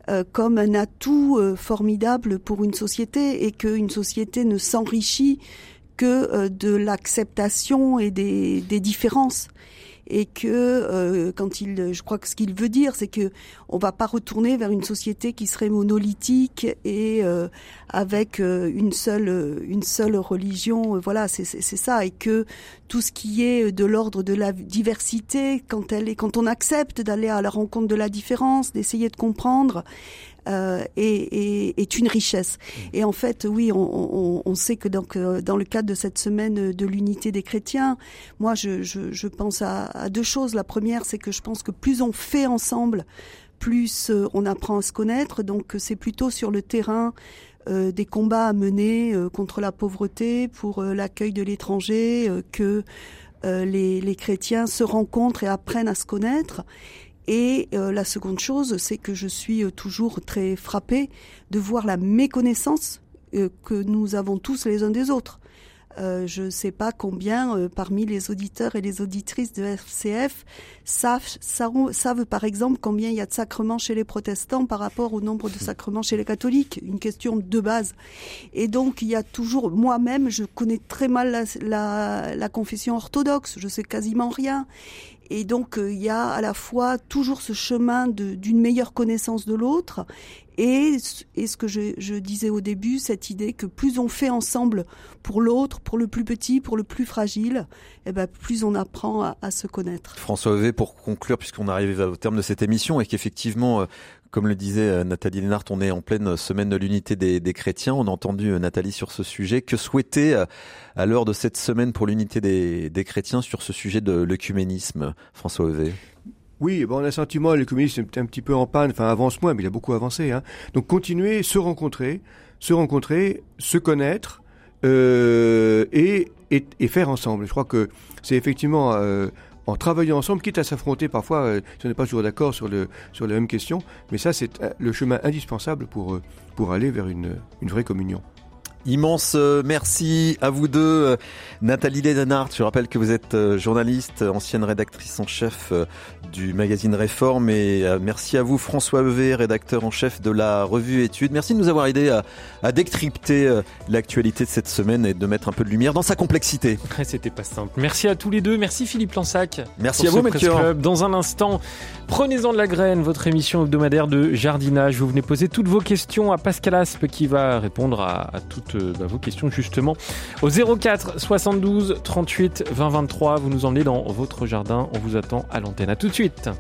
euh, comme un atout euh, formidable pour une société et qu'une société ne s'enrichit que de l'acceptation et des différences et que euh, quand il, je crois que ce qu'il veut dire, c'est que on va pas retourner vers une société qui serait monolithique et euh, avec euh, une seule une seule religion. voilà, c'est ça, et que tout ce qui est de l'ordre de la diversité, quand elle est, quand on accepte d'aller à la rencontre de la différence, d'essayer de comprendre, euh, est, est, une richesse. Mmh. Et en fait, oui, on, on, on sait que donc, euh, dans le cadre de cette semaine de l'unité des chrétiens, moi, je, je, je pense à, à, deux choses. La première, c'est que je pense que plus on fait ensemble, plus euh, on apprend à se connaître. Donc, c'est plutôt sur le terrain euh, des combats à mener contre la pauvreté, pour l'accueil de l'étranger, que les, les, chrétiens se rencontrent et apprennent à se connaître. Et euh, la seconde chose, c'est que je suis euh, toujours très frappée de voir la méconnaissance euh, que nous avons tous les uns des autres. je ne sais pas combien parmi les auditeurs et les auditrices de FCF savent, savent, par exemple combien il y a de sacrements chez les protestants par rapport au nombre de sacrements chez les catholiques, une question de base. Et donc il y a toujours, moi-même, je connais très mal la, la, la confession orthodoxe, je sais quasiment rien. Et donc, il y a à la fois toujours ce chemin d'une meilleure connaissance de l'autre et, et, ce que je, disais au début, cette idée que plus on fait ensemble pour l'autre, pour le plus petit, pour le plus fragile, eh ben plus on apprend à, se connaître. François Heuvé, pour conclure, puisqu'on arrive au terme de cette émission et qu'effectivement, comme le disait Nathalie Lénart, on est en pleine semaine de l'unité des, chrétiens. On a entendu Nathalie sur ce sujet. Que souhaiter à l'heure de cette semaine pour l'unité des, chrétiens sur ce sujet de l'œcuménisme, François Heuvé oui, bon, on a le sentiment le communisme est un petit peu en panne, enfin avance moins, mais il a beaucoup avancé. Hein. Donc continuer, se rencontrer, se rencontrer, se connaître euh, et, et, et, faire ensemble. Je crois que c'est effectivement euh, en travaillant ensemble, quitte à s'affronter parfois, euh, si on n'est pas toujours d'accord sur, le, sur la même question, mais ça c'est euh, le chemin indispensable pour, euh, aller vers une vraie communion. Immense merci à vous deux. Nathalie Lénard, je rappelle que vous êtes journaliste, ancienne rédactrice en chef du magazine Réforme et merci à vous François Heuvé, rédacteur en chef de la revue Études. Merci de nous avoir aidé à, à décrypter l'actualité de cette semaine et de mettre un peu de lumière dans sa complexité. (laughs) C'était pas simple. Merci à tous les deux. Merci Philippe Lansac. Merci à vous, Melchior. Dans un instant, prenez-en de la graine, votre émission hebdomadaire de jardinage. Vous venez poser toutes vos questions à Pascal Aspe qui va répondre à, à toutes bah, vos questions justement au 04 72 38 20 23. Vous nous emmenez dans votre jardin. On vous attend à l'antenne. À tout de suite.